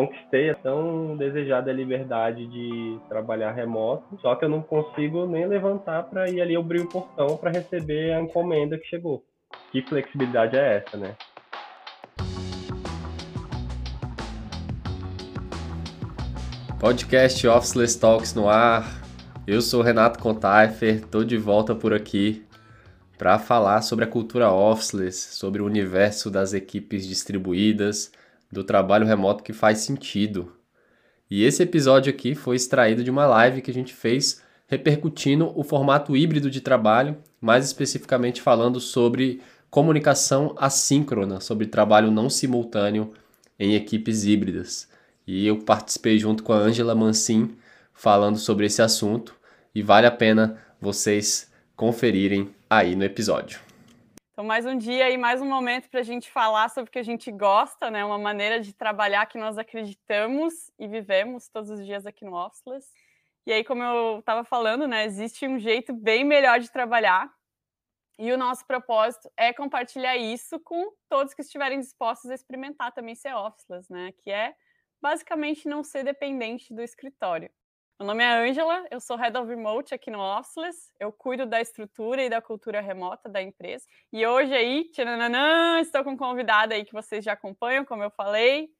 conquistei a tão desejada liberdade de trabalhar remoto, só que eu não consigo nem levantar para ir ali abrir o portão para receber a encomenda que chegou. Que flexibilidade é essa, né? Podcast Officeless Talks no ar. Eu sou Renato Contaifer, tô de volta por aqui para falar sobre a cultura Officeless, sobre o universo das equipes distribuídas, do trabalho remoto que faz sentido. E esse episódio aqui foi extraído de uma live que a gente fez repercutindo o formato híbrido de trabalho, mais especificamente falando sobre comunicação assíncrona, sobre trabalho não simultâneo em equipes híbridas. E eu participei junto com a Angela Mancin falando sobre esse assunto e vale a pena vocês conferirem aí no episódio. Então, mais um dia e mais um momento para a gente falar sobre o que a gente gosta, né? Uma maneira de trabalhar que nós acreditamos e vivemos todos os dias aqui no Officeless. E aí, como eu estava falando, né? Existe um jeito bem melhor de trabalhar. E o nosso propósito é compartilhar isso com todos que estiverem dispostos a experimentar também ser Officeless, né? Que é basicamente não ser dependente do escritório. Meu nome é Ângela, eu sou Head of Remote aqui no Officeless, eu cuido da estrutura e da cultura remota da empresa. E hoje aí, tchananã, estou com um convidado aí que vocês já acompanham, como eu falei,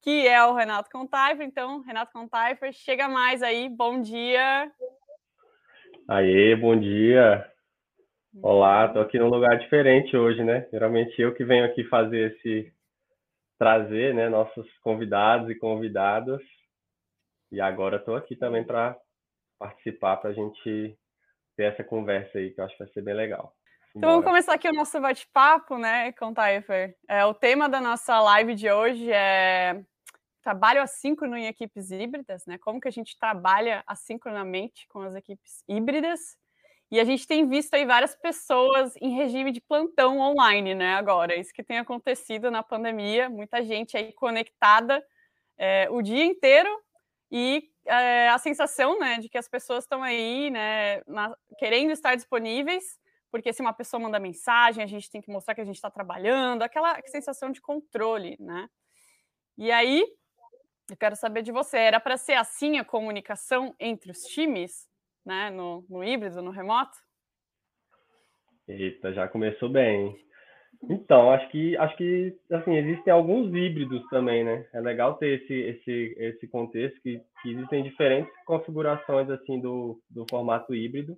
que é o Renato Contaifer. Então, Renato Contaifer, chega mais aí, bom dia. Aê, bom dia. Olá, estou aqui num lugar diferente hoje, né? Geralmente eu que venho aqui fazer esse trazer, né, nossos convidados e convidadas e agora estou aqui também para participar, para a gente ter essa conversa aí, que eu acho que vai ser bem legal. Então vamos começar aqui o nosso bate-papo, né, com o Taifer. É, o tema da nossa live de hoje é trabalho assíncrono em equipes híbridas, né? Como que a gente trabalha assincronamente com as equipes híbridas. E a gente tem visto aí várias pessoas em regime de plantão online, né? Agora, isso que tem acontecido na pandemia, muita gente aí conectada é, o dia inteiro e é, a sensação né, de que as pessoas estão aí né, na, querendo estar disponíveis, porque se uma pessoa manda mensagem, a gente tem que mostrar que a gente está trabalhando, aquela sensação de controle, né? E aí, eu quero saber de você, era para ser assim a comunicação entre os times, né, no, no híbrido, no remoto? Eita, já começou bem. Então, acho que acho que assim, existem alguns híbridos também, né? É legal ter esse esse esse contexto que, que existem diferentes configurações assim do, do formato híbrido.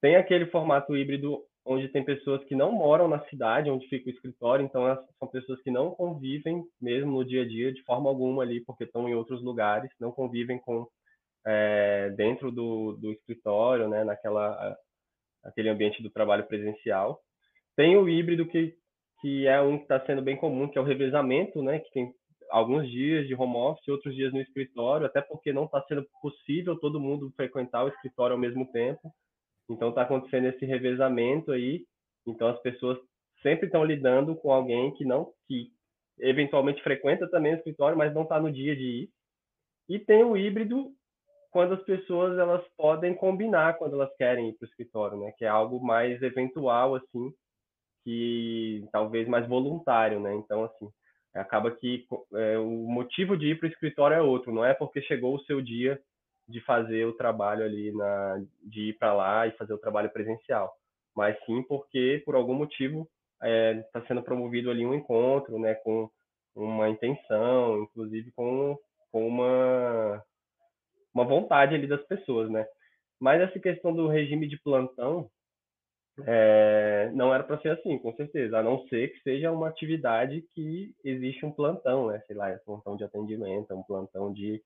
Tem aquele formato híbrido onde tem pessoas que não moram na cidade onde fica o escritório, então são pessoas que não convivem mesmo no dia a dia de forma alguma ali, porque estão em outros lugares, não convivem com é, dentro do, do escritório, né? Naquela aquele ambiente do trabalho presencial. Tem o híbrido que, que é um que está sendo bem comum, que é o revezamento, né? Que tem alguns dias de home office, outros dias no escritório, até porque não está sendo possível todo mundo frequentar o escritório ao mesmo tempo. Então está acontecendo esse revezamento aí. Então as pessoas sempre estão lidando com alguém que não, que eventualmente frequenta também o escritório, mas não está no dia de ir. E tem o híbrido quando as pessoas elas podem combinar quando elas querem ir para o escritório, né? Que é algo mais eventual assim que talvez mais voluntário, né? Então, assim, acaba que é, o motivo de ir para o escritório é outro, não é porque chegou o seu dia de fazer o trabalho ali, na, de ir para lá e fazer o trabalho presencial, mas sim porque, por algum motivo, está é, tá sendo promovido ali um encontro, né, com uma intenção, inclusive com, com uma, uma vontade ali das pessoas, né? Mas essa questão do regime de plantão, é, não era para ser assim, com certeza, a não ser que seja uma atividade que existe um plantão, né? Sei lá, é um plantão de atendimento, é um plantão de,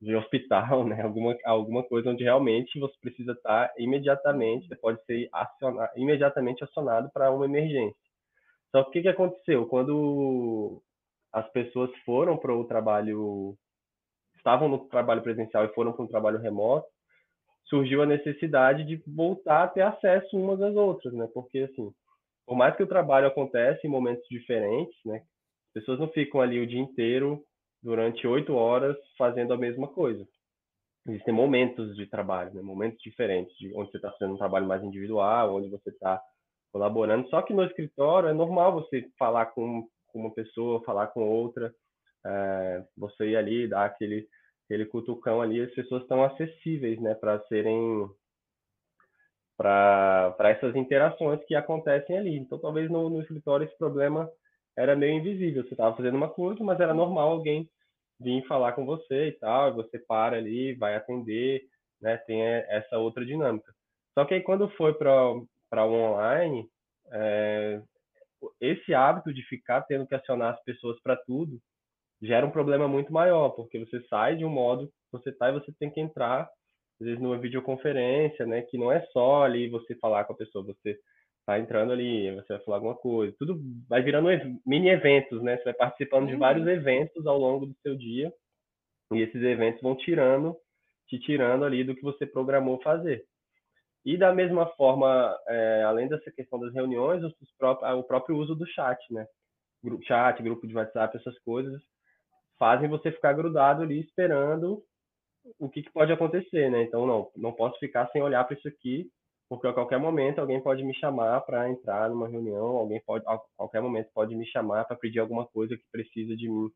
de hospital, né? Alguma, alguma coisa onde realmente você precisa estar imediatamente, você pode ser acionado, imediatamente acionado para uma emergência. Só que o que, que aconteceu? Quando as pessoas foram para o trabalho, estavam no trabalho presencial e foram para um trabalho remoto, surgiu a necessidade de voltar a ter acesso umas às outras, né? Porque assim, por mais que o trabalho aconteça em momentos diferentes, né? As pessoas não ficam ali o dia inteiro durante oito horas fazendo a mesma coisa. Existem momentos de trabalho, né? momentos diferentes, de onde você está fazendo um trabalho mais individual, onde você está colaborando. Só que no escritório é normal você falar com, com uma pessoa, falar com outra, é, você ir ali, dar aquele, aquele cutucão ali, as pessoas estão acessíveis, né, para serem para essas interações que acontecem ali. Então, talvez no, no escritório esse problema era meio invisível. Você estava fazendo uma coisa, mas era normal alguém vir falar com você e tal, você para ali, vai atender, né? Tem essa outra dinâmica. Só que aí quando foi para o online, é, esse hábito de ficar tendo que acionar as pessoas para tudo gera um problema muito maior, porque você sai de um modo, você tá e você tem que entrar, às vezes numa videoconferência, né, que não é só ali você falar com a pessoa, você tá entrando ali, você vai falar alguma coisa, tudo vai virando mini eventos, né? Você vai participando de vários uhum. eventos ao longo do seu dia, e esses eventos vão tirando, te tirando ali do que você programou fazer. E da mesma forma, é, além dessa questão das reuniões, próprios, o próprio uso do chat, né? Chat, grupo de WhatsApp, essas coisas, fazem você ficar grudado ali esperando o que, que pode acontecer, né? Então, não, não posso ficar sem olhar para isso aqui, porque a qualquer momento alguém pode me chamar para entrar numa reunião, alguém pode, a qualquer momento pode me chamar para pedir alguma coisa que precisa de mim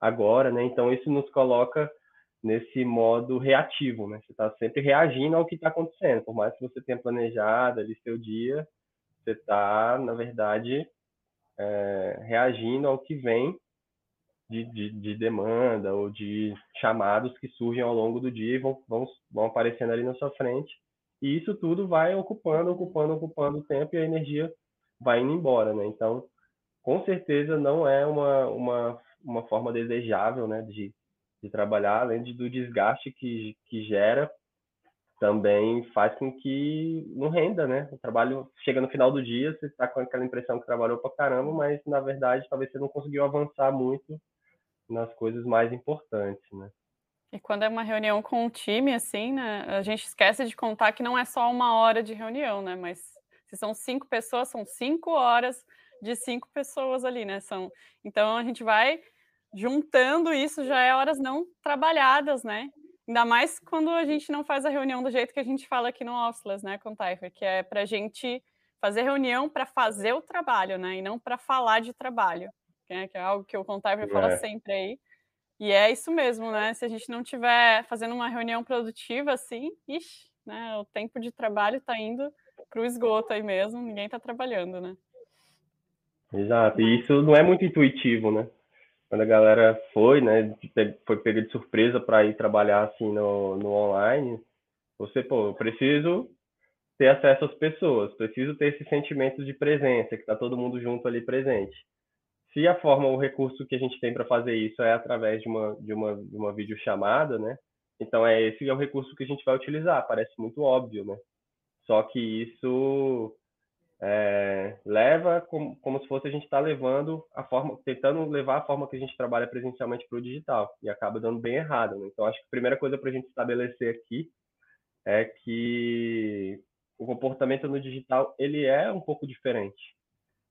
agora, né? Então isso nos coloca nesse modo reativo, né? Você está sempre reagindo ao que está acontecendo, por mais que você tenha planejado ali seu dia, você está, na verdade, é, reagindo ao que vem de, de, de, demanda ou de chamados que surgem ao longo do dia e vão, vão, vão aparecendo ali na sua frente e isso tudo vai ocupando, ocupando, ocupando o tempo e a energia vai indo embora, né? Então, com certeza não é uma, uma, uma forma desejável, né, de, de trabalhar, além do desgaste que, que gera, também faz com que não renda, né? O trabalho chega no final do dia, você está com aquela impressão que trabalhou para caramba, mas na verdade talvez você não conseguiu avançar muito nas coisas mais importantes, né? E quando é uma reunião com um time, assim, né, a gente esquece de contar que não é só uma hora de reunião, né? Mas se são cinco pessoas, são cinco horas de cinco pessoas ali, né? São... Então a gente vai juntando isso, já é horas não trabalhadas, né? Ainda mais quando a gente não faz a reunião do jeito que a gente fala aqui no Officeless, né, com o Taifer, que é para a gente fazer reunião para fazer o trabalho, né? E não para falar de trabalho, né? que é algo que o é. fala sempre aí e é isso mesmo, né? Se a gente não tiver fazendo uma reunião produtiva assim, ixi, né? O tempo de trabalho está indo para o esgoto aí mesmo, ninguém está trabalhando, né? Exato, e isso não é muito intuitivo, né? Quando a galera foi, né, foi pega de surpresa para ir trabalhar assim no, no online, você, pô, eu preciso ter acesso às pessoas, preciso ter esse sentimento de presença, que está todo mundo junto ali presente se a forma, o recurso que a gente tem para fazer isso é através de uma, de uma, de uma videochamada, né? Então, é esse é o recurso que a gente vai utilizar. Parece muito óbvio, né? Só que isso é, leva como, como se fosse a gente estar tá levando a forma, tentando levar a forma que a gente trabalha presencialmente para o digital e acaba dando bem errado. Né? Então, acho que a primeira coisa para a gente estabelecer aqui é que o comportamento no digital ele é um pouco diferente.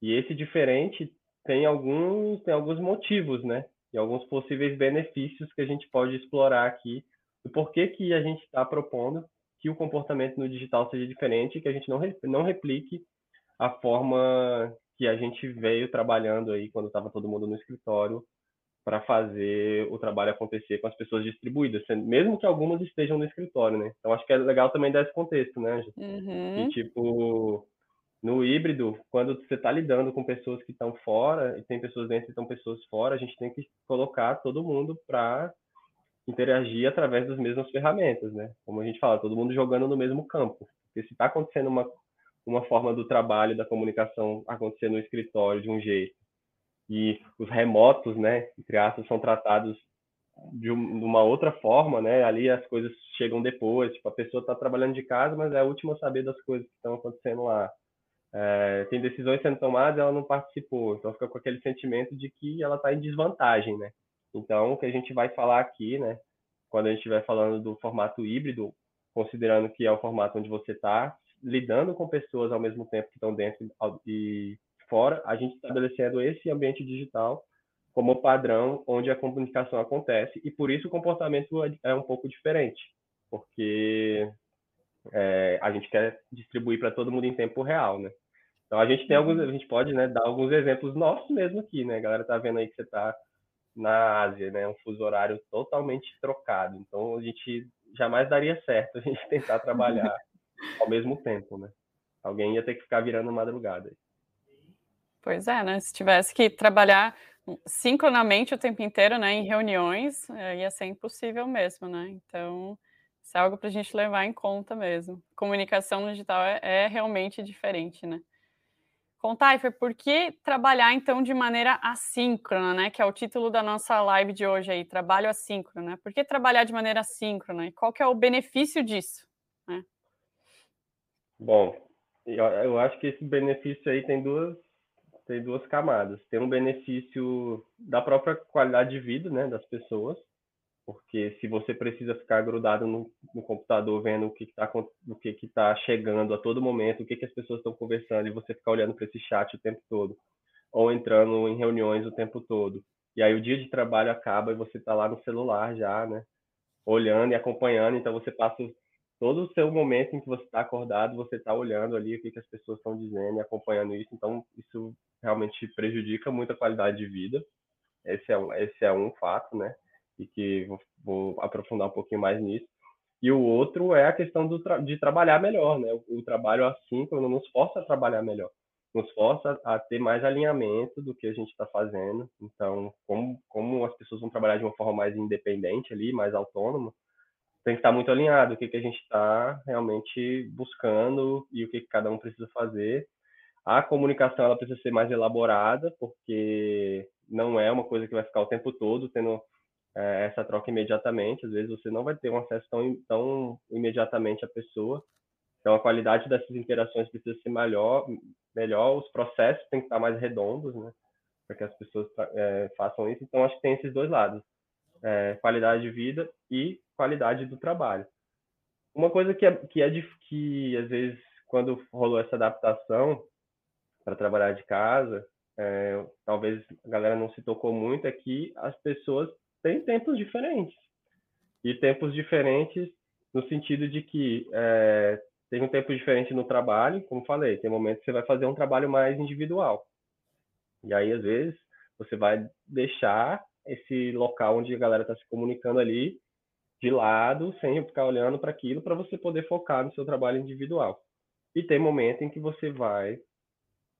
E esse diferente tem alguns, tem alguns motivos, né? E alguns possíveis benefícios que a gente pode explorar aqui do porquê que a gente está propondo que o comportamento no digital seja diferente, que a gente não, não replique a forma que a gente veio trabalhando aí quando estava todo mundo no escritório para fazer o trabalho acontecer com as pessoas distribuídas, mesmo que algumas estejam no escritório, né? Então acho que é legal também dar esse contexto, né? Uhum. E tipo, no híbrido, quando você está lidando com pessoas que estão fora, e tem pessoas dentro e estão pessoas fora, a gente tem que colocar todo mundo para interagir através das mesmas ferramentas, né? Como a gente fala, todo mundo jogando no mesmo campo. Porque se está acontecendo uma, uma forma do trabalho, da comunicação acontecer no escritório de um jeito, e os remotos, né, entre aspas, são tratados de, uma outra forma, né? Ali as coisas chegam depois, tipo, a pessoa está trabalhando de casa, mas é a última a saber das coisas que estão acontecendo lá é, tem decisões sendo tomadas ela não participou, então fica com aquele sentimento de que ela está em desvantagem, né? Então, o que a gente vai falar aqui, né, quando a gente estiver falando do formato híbrido, considerando que é o formato onde você está lidando com pessoas ao mesmo tempo que estão dentro e fora, a gente estabelecendo esse ambiente digital como padrão onde a comunicação acontece e por isso o comportamento é, é um pouco diferente, porque é, a gente quer distribuir para todo mundo em tempo real, né? Então a gente tem alguns, a gente pode, né, dar alguns exemplos nossos mesmo aqui, né? A galera tá vendo aí que você tá na Ásia, né? Um fuso horário totalmente trocado. Então a gente jamais daria certo a gente tentar trabalhar ao mesmo tempo, né? Alguém ia ter que ficar virando madrugada. Pois é, né? Se tivesse que trabalhar sincronamente o tempo inteiro, né, em reuniões, eh, ia ser impossível mesmo, né? Então, isso é algo para a gente levar em conta mesmo. Comunicação no digital é, é realmente diferente, né? Contaifer, por que trabalhar então de maneira assíncrona, né? Que é o título da nossa live de hoje aí, trabalho assíncrono, né? Por que trabalhar de maneira assíncrona e qual que é o benefício disso? Né? Bom, eu, eu acho que esse benefício aí tem duas tem duas camadas. Tem um benefício da própria qualidade de vida, né, das pessoas, porque se você precisa ficar grudado no, no computador vendo o que está o que tá chegando a todo momento, o que que as pessoas estão conversando e você ficar olhando para esse chat o tempo todo, ou entrando em reuniões o tempo todo, e aí o dia de trabalho acaba e você está lá no celular já, né, olhando e acompanhando, então você passa todo o seu momento em que você está acordado, você está olhando ali o que, que as pessoas estão dizendo e acompanhando isso. Então, isso realmente prejudica muito a qualidade de vida. Esse é um, esse é um fato, né? E que vou, vou aprofundar um pouquinho mais nisso. E o outro é a questão do tra de trabalhar melhor, né? O, o trabalho assíncrono nos força a trabalhar melhor, nos força a ter mais alinhamento do que a gente está fazendo. Então, como, como as pessoas vão trabalhar de uma forma mais independente ali, mais autônoma, tem que estar muito alinhado o que, que a gente está realmente buscando e o que, que cada um precisa fazer. A comunicação ela precisa ser mais elaborada, porque não é uma coisa que vai ficar o tempo todo tendo é, essa troca imediatamente. Às vezes você não vai ter um acesso tão, tão imediatamente à pessoa. Então a qualidade dessas interações precisa ser melhor, melhor. Os processos têm que estar mais redondos, né? Para que as pessoas é, façam isso. Então acho que tem esses dois lados: é, qualidade de vida e qualidade do trabalho. Uma coisa que é, que é de, que às vezes quando rolou essa adaptação para trabalhar de casa, é, talvez a galera não se tocou muito é que as pessoas têm tempos diferentes e tempos diferentes no sentido de que é, tem um tempo diferente no trabalho, como falei, tem momentos que você vai fazer um trabalho mais individual. E aí, às vezes, você vai deixar esse local onde a galera está se comunicando ali de lado, sem ficar olhando para aquilo, para você poder focar no seu trabalho individual. E tem momento em que você vai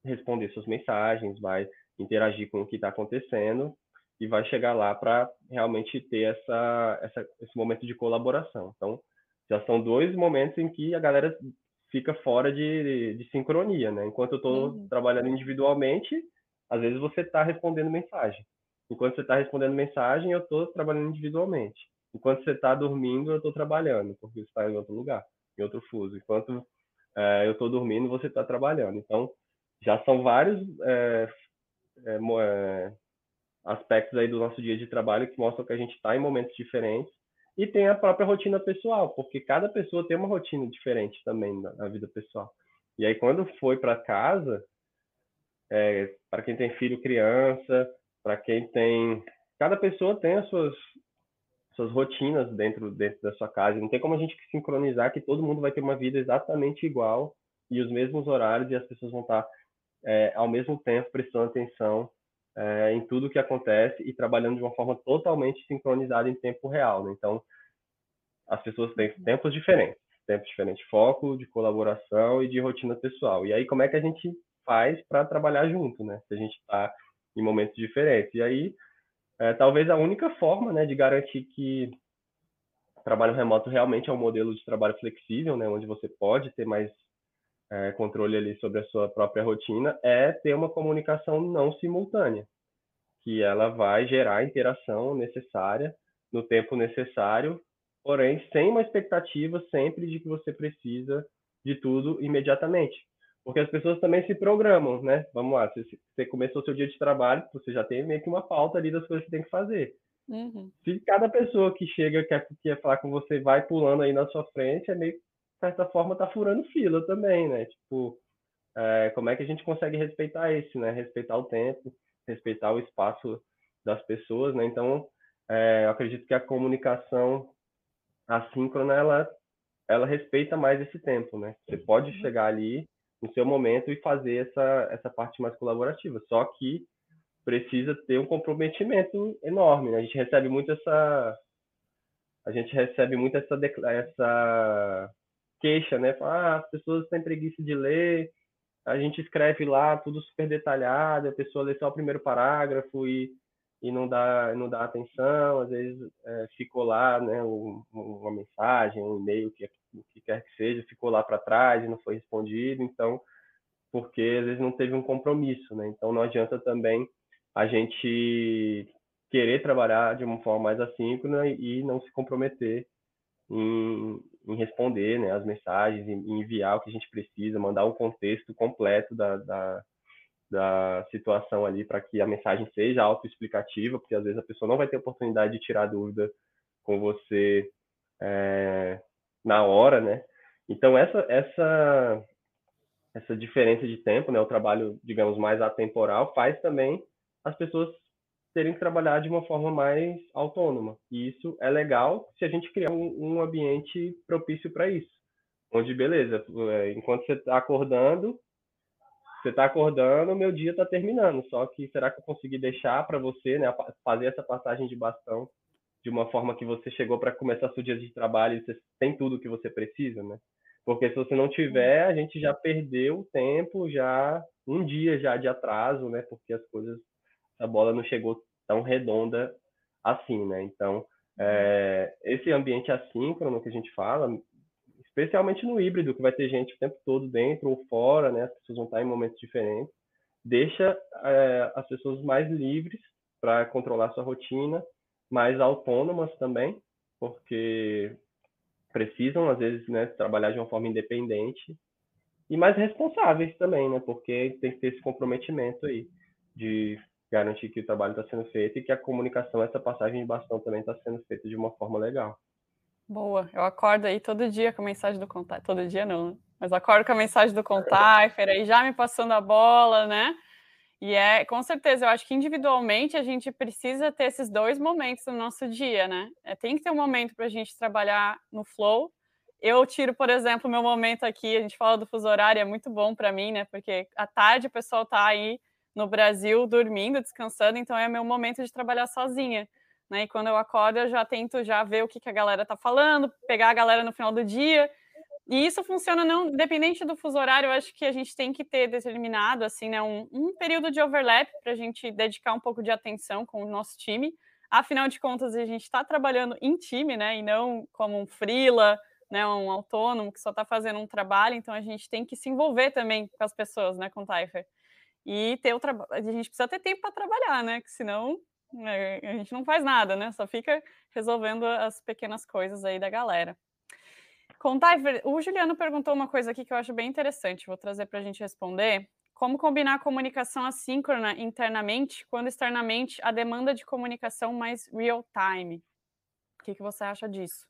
responder suas mensagens, vai interagir com o que está acontecendo e vai chegar lá para realmente ter essa, essa, esse momento de colaboração. Então, já são dois momentos em que a galera fica fora de, de sincronia, né? Enquanto eu estou uhum. trabalhando individualmente, às vezes você está respondendo mensagem. Enquanto você está respondendo mensagem, eu estou trabalhando individualmente. Enquanto você está dormindo, eu estou trabalhando, porque você está em outro lugar, em outro fuso. Enquanto é, eu estou dormindo, você está trabalhando. Então, já são vários é, é, é, aspectos aí do nosso dia de trabalho que mostram que a gente está em momentos diferentes e tem a própria rotina pessoal, porque cada pessoa tem uma rotina diferente também na, na vida pessoal. E aí, quando foi para casa, é, para quem tem filho, criança, para quem tem. Cada pessoa tem as suas, suas rotinas dentro, dentro da sua casa. Não tem como a gente sincronizar que todo mundo vai ter uma vida exatamente igual e os mesmos horários e as pessoas vão estar é, ao mesmo tempo prestando atenção é, em tudo que acontece e trabalhando de uma forma totalmente sincronizada em tempo real. Né? Então, as pessoas têm tempos diferentes, tempos diferentes de foco, de colaboração e de rotina pessoal. E aí, como é que a gente faz para trabalhar junto, né? Se a gente está em momentos diferentes. E aí, é, talvez a única forma né, de garantir que trabalho remoto realmente é um modelo de trabalho flexível, né, onde você pode ter mais é, controle ali sobre a sua própria rotina, é ter uma comunicação não simultânea, que ela vai gerar a interação necessária no tempo necessário, porém sem uma expectativa sempre de que você precisa de tudo imediatamente. Porque as pessoas também se programam, né? Vamos lá, você, você começou seu dia de trabalho, você já tem meio que uma pauta ali das coisas que tem que fazer. Uhum. Se cada pessoa que chega quer, quer falar com você vai pulando aí na sua frente, é meio certa forma, tá furando fila também, né? Tipo, é, como é que a gente consegue respeitar isso, né? Respeitar o tempo, respeitar o espaço das pessoas, né? Então, é, eu acredito que a comunicação assíncrona, ela, ela respeita mais esse tempo, né? Você pode chegar ali no seu momento e fazer essa, essa parte mais colaborativa. Só que precisa ter um comprometimento enorme. Né? A gente recebe muito essa a gente recebe muito essa essa queixa, né? Ah, as pessoas têm preguiça de ler, a gente escreve lá tudo super detalhado, a pessoa lê só o primeiro parágrafo e, e não dá não dá atenção, às vezes é, ficou lá, né, um, uma mensagem, um e-mail que o que quer que seja, ficou lá para trás e não foi respondido, então porque às vezes não teve um compromisso, né? Então não adianta também a gente querer trabalhar de uma forma mais assíncrona e não se comprometer em, em responder né, as mensagens, em enviar o que a gente precisa, mandar um contexto completo da, da, da situação ali para que a mensagem seja autoexplicativa, porque às vezes a pessoa não vai ter oportunidade de tirar dúvida com você é, na hora, né? Então essa essa essa diferença de tempo, né, o trabalho, digamos, mais atemporal, faz também as pessoas terem que trabalhar de uma forma mais autônoma. E isso é legal se a gente criar um, um ambiente propício para isso. Onde, beleza, é, enquanto você está acordando, você está acordando, meu dia está terminando. Só que será que eu consegui deixar para você, né, fazer essa passagem de bastão de uma forma que você chegou para começar seu dia de trabalho e você tem tudo que você precisa, né? Porque se você não tiver, a gente já perdeu o tempo, já um dia já de atraso, né? Porque as coisas, a bola não chegou tão redonda assim, né? Então, é, esse ambiente assíncrono que a gente fala, especialmente no híbrido, que vai ter gente o tempo todo dentro ou fora, né? As pessoas vão estar em momentos diferentes, deixa é, as pessoas mais livres para controlar sua rotina, mais autônomas também, porque precisam, às vezes, né, trabalhar de uma forma independente e mais responsáveis também, né, porque tem que ter esse comprometimento aí de garantir que o trabalho está sendo feito e que a comunicação, essa passagem de bastão também está sendo feita de uma forma legal. Boa, eu acordo aí todo dia com a mensagem do contato, todo dia não, né? mas acordo com a mensagem do contato, aí já me passando a bola, né? E é, com certeza, eu acho que individualmente a gente precisa ter esses dois momentos no nosso dia, né? É, tem que ter um momento para a gente trabalhar no flow. Eu tiro, por exemplo, meu momento aqui, a gente fala do fuso horário, é muito bom para mim, né? Porque à tarde o pessoal tá aí no Brasil dormindo, descansando, então é meu momento de trabalhar sozinha. Né? E quando eu acordo, eu já tento já ver o que, que a galera tá falando, pegar a galera no final do dia e isso funciona não, dependente do fuso horário, eu acho que a gente tem que ter determinado assim, né, um, um período de overlap para a gente dedicar um pouco de atenção com o nosso time. Afinal de contas, a gente está trabalhando em time, né, e não como um freela, né, um autônomo que só está fazendo um trabalho. Então a gente tem que se envolver também com as pessoas, né, com o Typher. E ter o trabalho, a gente precisa ter tempo para trabalhar, né, que senão né, a gente não faz nada, né, só fica resolvendo as pequenas coisas aí da galera. Contar, o Juliano perguntou uma coisa aqui que eu acho bem interessante, vou trazer para a gente responder. Como combinar a comunicação assíncrona internamente quando externamente a demanda de comunicação mais real-time? O que, que você acha disso?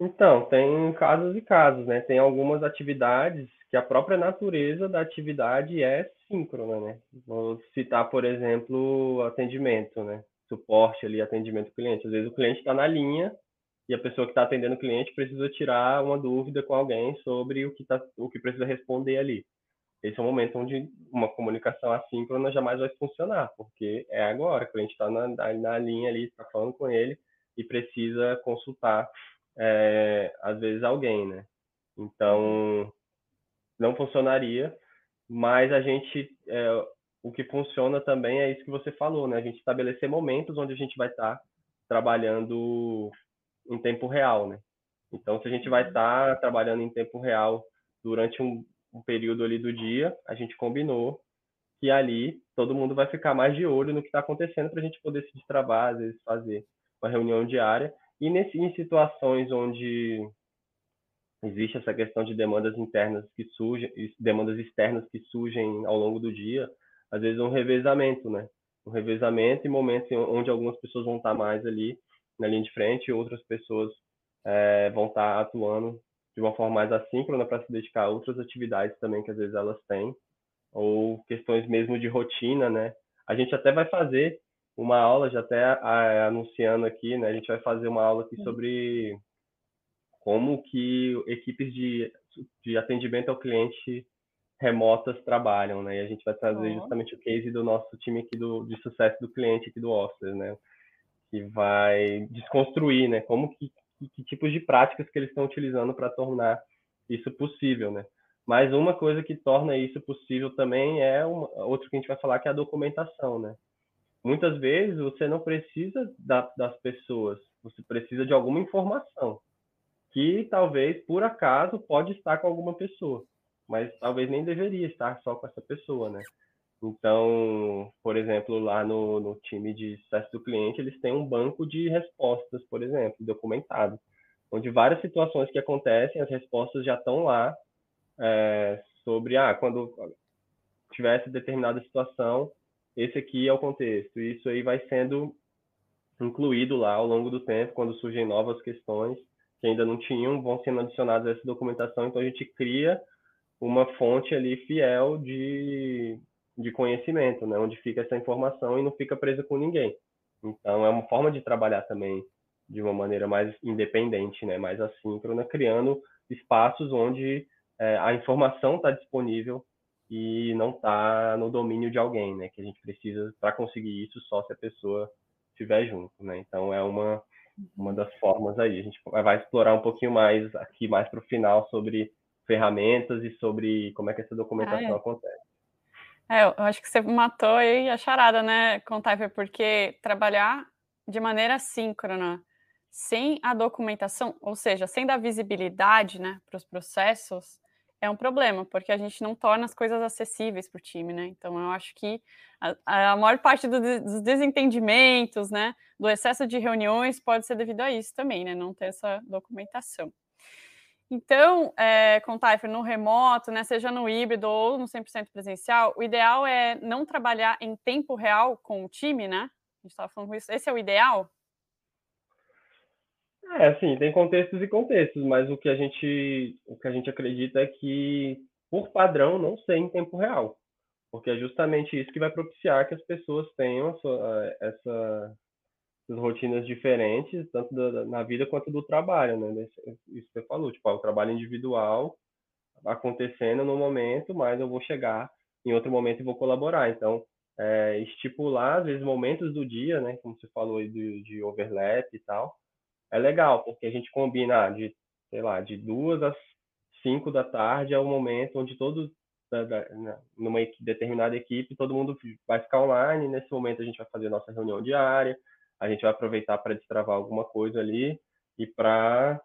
Então, tem casos e casos, né? Tem algumas atividades que a própria natureza da atividade é síncrona, né? Vou citar, por exemplo, atendimento, né? Suporte ali, atendimento ao cliente. Às vezes o cliente está na linha e a pessoa que está atendendo o cliente precisa tirar uma dúvida com alguém sobre o que, tá, o que precisa responder ali. Esse é o momento onde uma comunicação assíncrona jamais vai funcionar, porque é agora, o cliente está na, na, linha ali, está falando com ele e precisa consultar, é, às vezes, alguém, né? Então, não funcionaria, mas a gente, é, o que funciona também é isso que você falou, né? A gente estabelecer momentos onde a gente vai estar tá trabalhando em tempo real, né? Então, se a gente vai uhum. estar tá trabalhando em tempo real durante um, um, período ali do dia, a gente combinou que ali todo mundo vai ficar mais de olho no que está acontecendo para a gente poder se destravar, às vezes fazer uma reunião diária. E nesse, em situações onde existe essa questão de demandas internas que surgem, demandas externas que surgem ao longo do dia, às vezes um revezamento, né? Um revezamento e momentos onde algumas pessoas vão estar mais ali na linha de frente e outras pessoas é, vão estar atuando de uma forma mais assíncrona para se dedicar a outras atividades também que às vezes elas têm, ou questões mesmo de rotina, né? A gente até vai fazer uma aula, já até a, anunciando aqui, né? A gente vai fazer uma aula aqui sobre como que equipes de, de atendimento ao cliente remotas trabalham, né? E a gente vai trazer oh. justamente o case do nosso time aqui do, de sucesso do cliente aqui do Officer, né? Que vai desconstruir, né? Como que, que, que tipos de práticas que eles estão utilizando para tornar isso possível, né? Mas uma coisa que torna isso possível também é uma, outro que a gente vai falar que é a documentação, né? Muitas vezes você não precisa da, das pessoas, você precisa de alguma informação que talvez por acaso pode estar com alguma pessoa mas talvez nem deveria estar só com essa pessoa, né? Então, por exemplo, lá no, no time de sucesso do cliente, eles têm um banco de respostas, por exemplo, documentado, onde várias situações que acontecem, as respostas já estão lá é, sobre, ah, quando tivesse determinada situação, esse aqui é o contexto. E isso aí vai sendo incluído lá ao longo do tempo, quando surgem novas questões que ainda não tinham, vão sendo adicionadas a essa documentação. Então, a gente cria uma fonte ali fiel de, de conhecimento, né? Onde fica essa informação e não fica presa com ninguém. Então, é uma forma de trabalhar também de uma maneira mais independente, né? Mais assíncrona, criando espaços onde é, a informação está disponível e não está no domínio de alguém, né? Que a gente precisa para conseguir isso só se a pessoa estiver junto, né? Então é uma uma das formas aí. A gente vai explorar um pouquinho mais aqui mais para o final sobre ferramentas e sobre como é que essa documentação ah, é. acontece. É, eu acho que você matou aí a charada, né, Contaifer, porque trabalhar de maneira síncrona, sem a documentação, ou seja, sem dar visibilidade né, para os processos, é um problema, porque a gente não torna as coisas acessíveis para o time, né? Então, eu acho que a, a maior parte do, dos desentendimentos, né, do excesso de reuniões pode ser devido a isso também, né? Não ter essa documentação. Então, é, com no remoto, né, seja no híbrido ou no 100% presencial, o ideal é não trabalhar em tempo real com o time, né? A gente estava falando isso. Esse é o ideal? É, sim, tem contextos e contextos, mas o que a gente, o que a gente acredita é que, por padrão, não ser em tempo real, porque é justamente isso que vai propiciar que as pessoas tenham essa, rotinas diferentes, tanto da, na vida quanto do trabalho, né? Isso que você falou, tipo, o trabalho individual acontecendo no momento, mas eu vou chegar em outro momento e vou colaborar. Então, é, estipular, às vezes, momentos do dia, né? Como você falou aí de, de overlap e tal, é legal, porque a gente combina de, sei lá, de duas às cinco da tarde é o momento onde da, numa determinada equipe, todo mundo vai ficar online. Nesse momento, a gente vai fazer nossa reunião diária, a gente vai aproveitar para destravar alguma coisa ali e para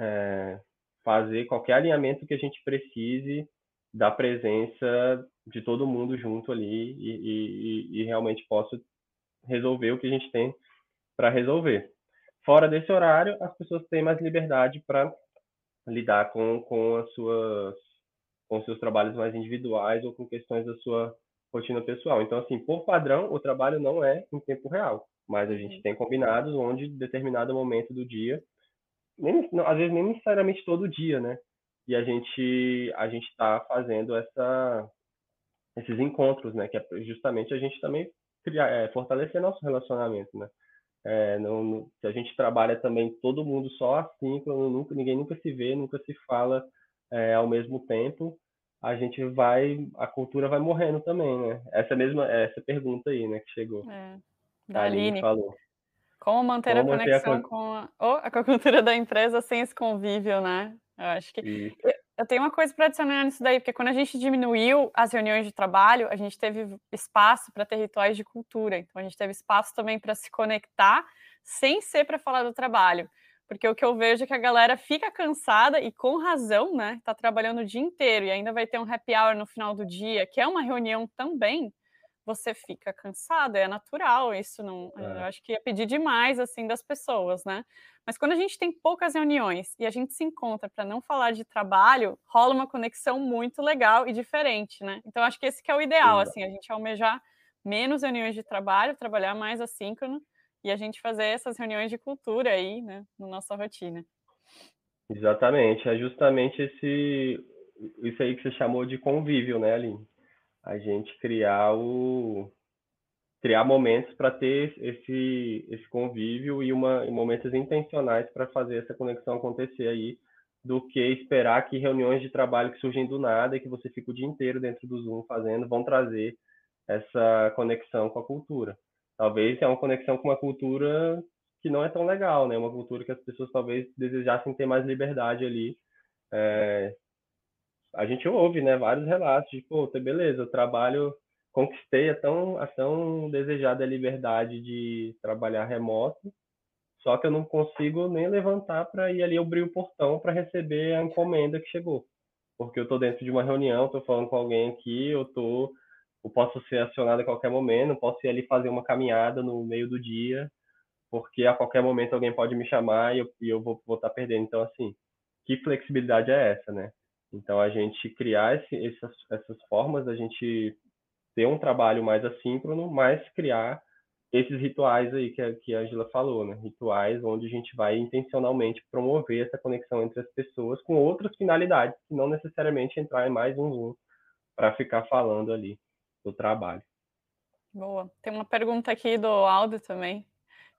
é, fazer qualquer alinhamento que a gente precise da presença de todo mundo junto ali e, e, e realmente possa resolver o que a gente tem para resolver. Fora desse horário, as pessoas têm mais liberdade para lidar com, com as suas com seus trabalhos mais individuais ou com questões da sua rotina pessoal. Então, assim, por padrão, o trabalho não é em tempo real mas a gente tem combinados onde determinado momento do dia, nem, não, às vezes nem necessariamente todo dia, né? E a gente a gente está fazendo essa esses encontros, né? Que é justamente a gente também criar, é, fortalecer nosso relacionamento, né? É, não, não, se a gente trabalha também todo mundo só assim, nunca, ninguém nunca se vê, nunca se fala é, ao mesmo tempo, a gente vai, a cultura vai morrendo também, né? Essa mesma, essa pergunta aí, né, que chegou. É da Aline. falou. Como manter Como a conexão a... com a, oh, a cultura da empresa sem esse convívio, né? Eu acho que. Eu, eu tenho uma coisa para adicionar nisso daí, porque quando a gente diminuiu as reuniões de trabalho, a gente teve espaço para ter rituais de cultura. Então, a gente teve espaço também para se conectar sem ser para falar do trabalho. Porque o que eu vejo é que a galera fica cansada e com razão, né? Tá trabalhando o dia inteiro e ainda vai ter um happy hour no final do dia, que é uma reunião também você fica cansado, é natural, isso não, é. eu acho que é pedir demais assim das pessoas, né? Mas quando a gente tem poucas reuniões e a gente se encontra para não falar de trabalho, rola uma conexão muito legal e diferente, né? Então acho que esse que é o ideal, Exato. assim, a gente almejar menos reuniões de trabalho, trabalhar mais assíncrono e a gente fazer essas reuniões de cultura aí, né, na nossa rotina. Exatamente, é justamente esse isso aí que você chamou de convívio, né, Aline? a gente criar o criar momentos para ter esse esse convívio e uma momentos intencionais para fazer essa conexão acontecer aí do que esperar que reuniões de trabalho que surgem do nada e que você fica o dia inteiro dentro do Zoom fazendo vão trazer essa conexão com a cultura. Talvez é uma conexão com uma cultura que não é tão legal, né? Uma cultura que as pessoas talvez desejassem ter mais liberdade ali. É... A gente ouve, né, vários relatos de, pô, tá beleza, eu trabalho, conquistei a tão, a tão desejada liberdade de trabalhar remoto, só que eu não consigo nem levantar para ir ali abrir o portão para receber a encomenda que chegou. Porque eu estou dentro de uma reunião, estou falando com alguém aqui, eu tô, eu posso ser acionado a qualquer momento, posso ir ali fazer uma caminhada no meio do dia, porque a qualquer momento alguém pode me chamar e eu, e eu vou estar tá perdendo. Então, assim, que flexibilidade é essa, né? Então, a gente criar esse, essas, essas formas, a gente ter um trabalho mais assíncrono, mas criar esses rituais aí que a, que a Angela falou, né? Rituais onde a gente vai intencionalmente promover essa conexão entre as pessoas com outras finalidades, que não necessariamente entrar em mais um Zoom para ficar falando ali do trabalho. Boa. Tem uma pergunta aqui do Aldo também.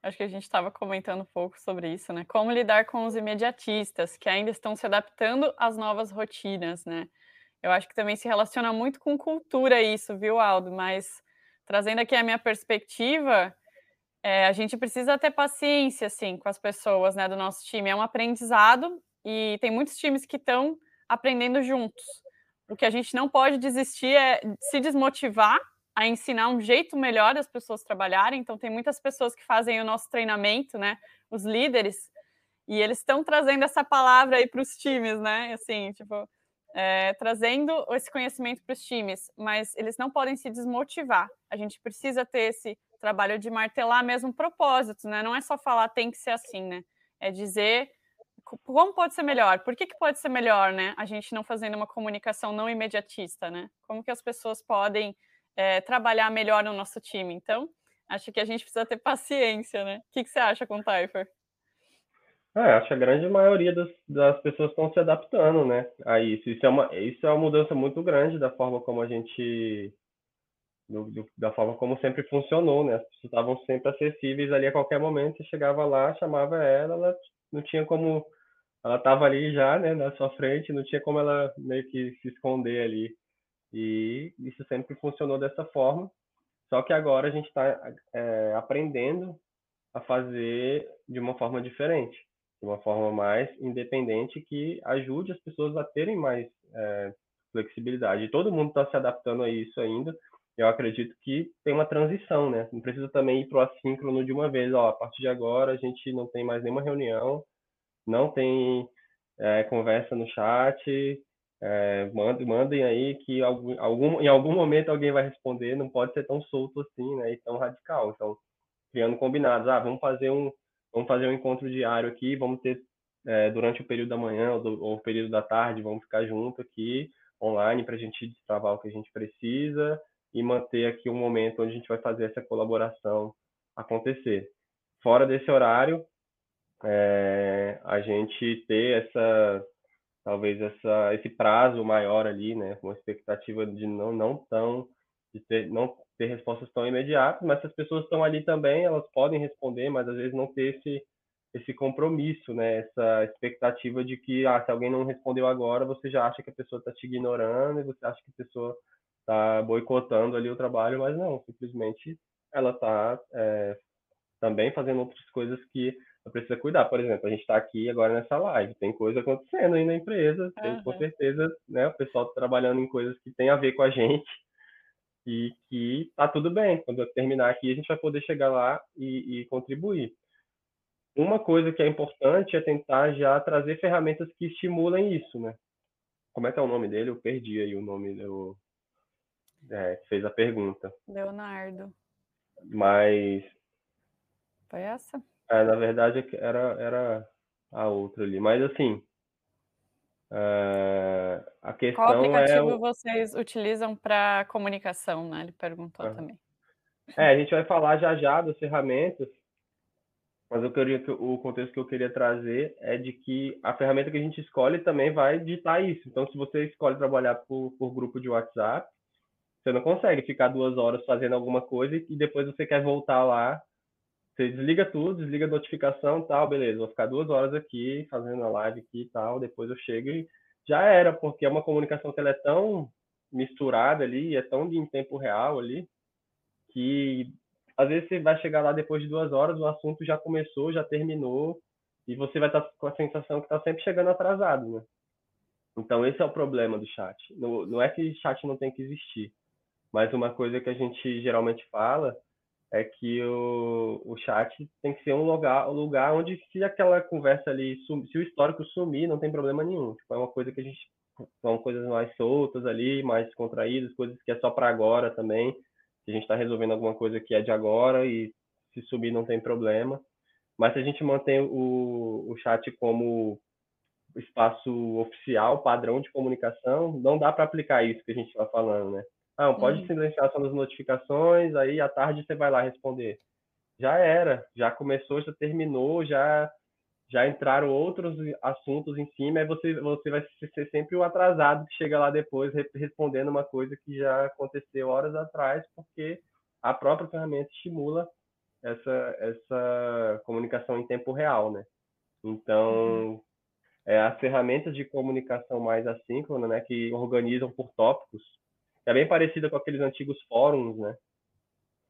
Acho que a gente estava comentando um pouco sobre isso, né? Como lidar com os imediatistas que ainda estão se adaptando às novas rotinas, né? Eu acho que também se relaciona muito com cultura isso, viu, Aldo? Mas trazendo aqui a minha perspectiva, é, a gente precisa ter paciência, assim, com as pessoas, né, do nosso time. É um aprendizado e tem muitos times que estão aprendendo juntos. O que a gente não pode desistir é se desmotivar a ensinar um jeito melhor das pessoas trabalharem. Então, tem muitas pessoas que fazem o nosso treinamento, né, os líderes, e eles estão trazendo essa palavra aí para os times, né, assim, tipo, é, trazendo esse conhecimento para os times, mas eles não podem se desmotivar. A gente precisa ter esse trabalho de martelar mesmo propósitos, né? Não é só falar tem que ser assim, né? É dizer como pode ser melhor, por que, que pode ser melhor, né? A gente não fazendo uma comunicação não imediatista, né? Como que as pessoas podem é, trabalhar melhor no nosso time? Então, acho que a gente precisa ter paciência, né? O que, que você acha com o Typer? É, acho que a grande maioria das, das pessoas estão se adaptando, né, a isso. Isso é uma, isso é uma mudança muito grande da forma como a gente, do, do, da forma como sempre funcionou, né? As pessoas estavam sempre acessíveis ali a qualquer momento. Você chegava lá, chamava ela, ela não tinha como, ela estava ali já, né, na sua frente, não tinha como ela meio que se esconder ali. E isso sempre funcionou dessa forma. Só que agora a gente está é, aprendendo a fazer de uma forma diferente de uma forma mais independente que ajude as pessoas a terem mais é, flexibilidade. Todo mundo está se adaptando a isso ainda. Eu acredito que tem uma transição, né? Não precisa também ir para o assíncrono de uma vez. Ó, a partir de agora a gente não tem mais nenhuma reunião, não tem é, conversa no chat. É, mandem, mandem aí que algum, algum, em algum momento alguém vai responder. Não pode ser tão solto assim, né? E tão radical. Então, criando combinados. Ah, vamos fazer um vamos fazer um encontro diário aqui, vamos ter é, durante o período da manhã ou, do, ou o período da tarde, vamos ficar junto aqui online para a gente destravar o que a gente precisa e manter aqui um momento onde a gente vai fazer essa colaboração acontecer. Fora desse horário, é, a gente ter essa talvez essa esse prazo maior ali, né, uma expectativa de não não tão de ter, não ter respostas tão imediatas, mas se as pessoas estão ali também, elas podem responder, mas às vezes não ter esse, esse compromisso, né? Essa expectativa de que, ah, se alguém não respondeu agora, você já acha que a pessoa está te ignorando e você acha que a pessoa está boicotando ali o trabalho, mas não, simplesmente ela está é, também fazendo outras coisas que ela precisa cuidar. Por exemplo, a gente está aqui agora nessa live, tem coisa acontecendo aí na empresa, tem com certeza, né? O pessoal tá trabalhando em coisas que tem a ver com a gente, e que tá tudo bem. Quando eu terminar aqui, a gente vai poder chegar lá e, e, contribuir. Uma coisa que é importante é tentar já trazer ferramentas que estimulem isso, né? Como é que é o nome dele? Eu perdi aí o nome do é, fez a pergunta. Leonardo. Mas foi essa? É, na verdade era era a outra ali. Mas assim, Uh, a questão Qual aplicativo é... vocês utilizam para comunicação, né? Ele perguntou também. É, a gente vai falar já já das ferramentas, mas eu queria, o contexto que eu queria trazer é de que a ferramenta que a gente escolhe também vai ditar isso. Então, se você escolhe trabalhar por, por grupo de WhatsApp, você não consegue ficar duas horas fazendo alguma coisa e depois você quer voltar lá você desliga tudo, desliga a notificação tal, beleza, vou ficar duas horas aqui fazendo a live aqui e tal, depois eu chego e já era, porque é uma comunicação que ela é tão misturada ali, é tão em tempo real ali, que às vezes você vai chegar lá depois de duas horas, o assunto já começou, já terminou, e você vai estar com a sensação que está sempre chegando atrasado, né? Então esse é o problema do chat. Não, não é que chat não tem que existir, mas uma coisa que a gente geralmente fala é que o, o chat tem que ser um lugar, um lugar onde se aquela conversa ali, se o histórico sumir, não tem problema nenhum. Tipo, é uma coisa que a gente são coisas mais soltas ali, mais contraídas, coisas que é só para agora também. Que a gente está resolvendo alguma coisa que é de agora e se subir não tem problema. Mas se a gente mantém o, o chat como espaço oficial, padrão de comunicação, não dá para aplicar isso que a gente está falando, né? Ah, não pode uhum. silenciar só nas notificações, aí à tarde você vai lá responder. Já era, já começou, já terminou, já já entraram outros assuntos em cima, aí você, você vai ser sempre o atrasado que chega lá depois respondendo uma coisa que já aconteceu horas atrás, porque a própria ferramenta estimula essa, essa comunicação em tempo real, né? Então, uhum. é, as ferramentas de comunicação mais assíncrona, né, que organizam por tópicos, é bem parecida com aqueles antigos fóruns, né?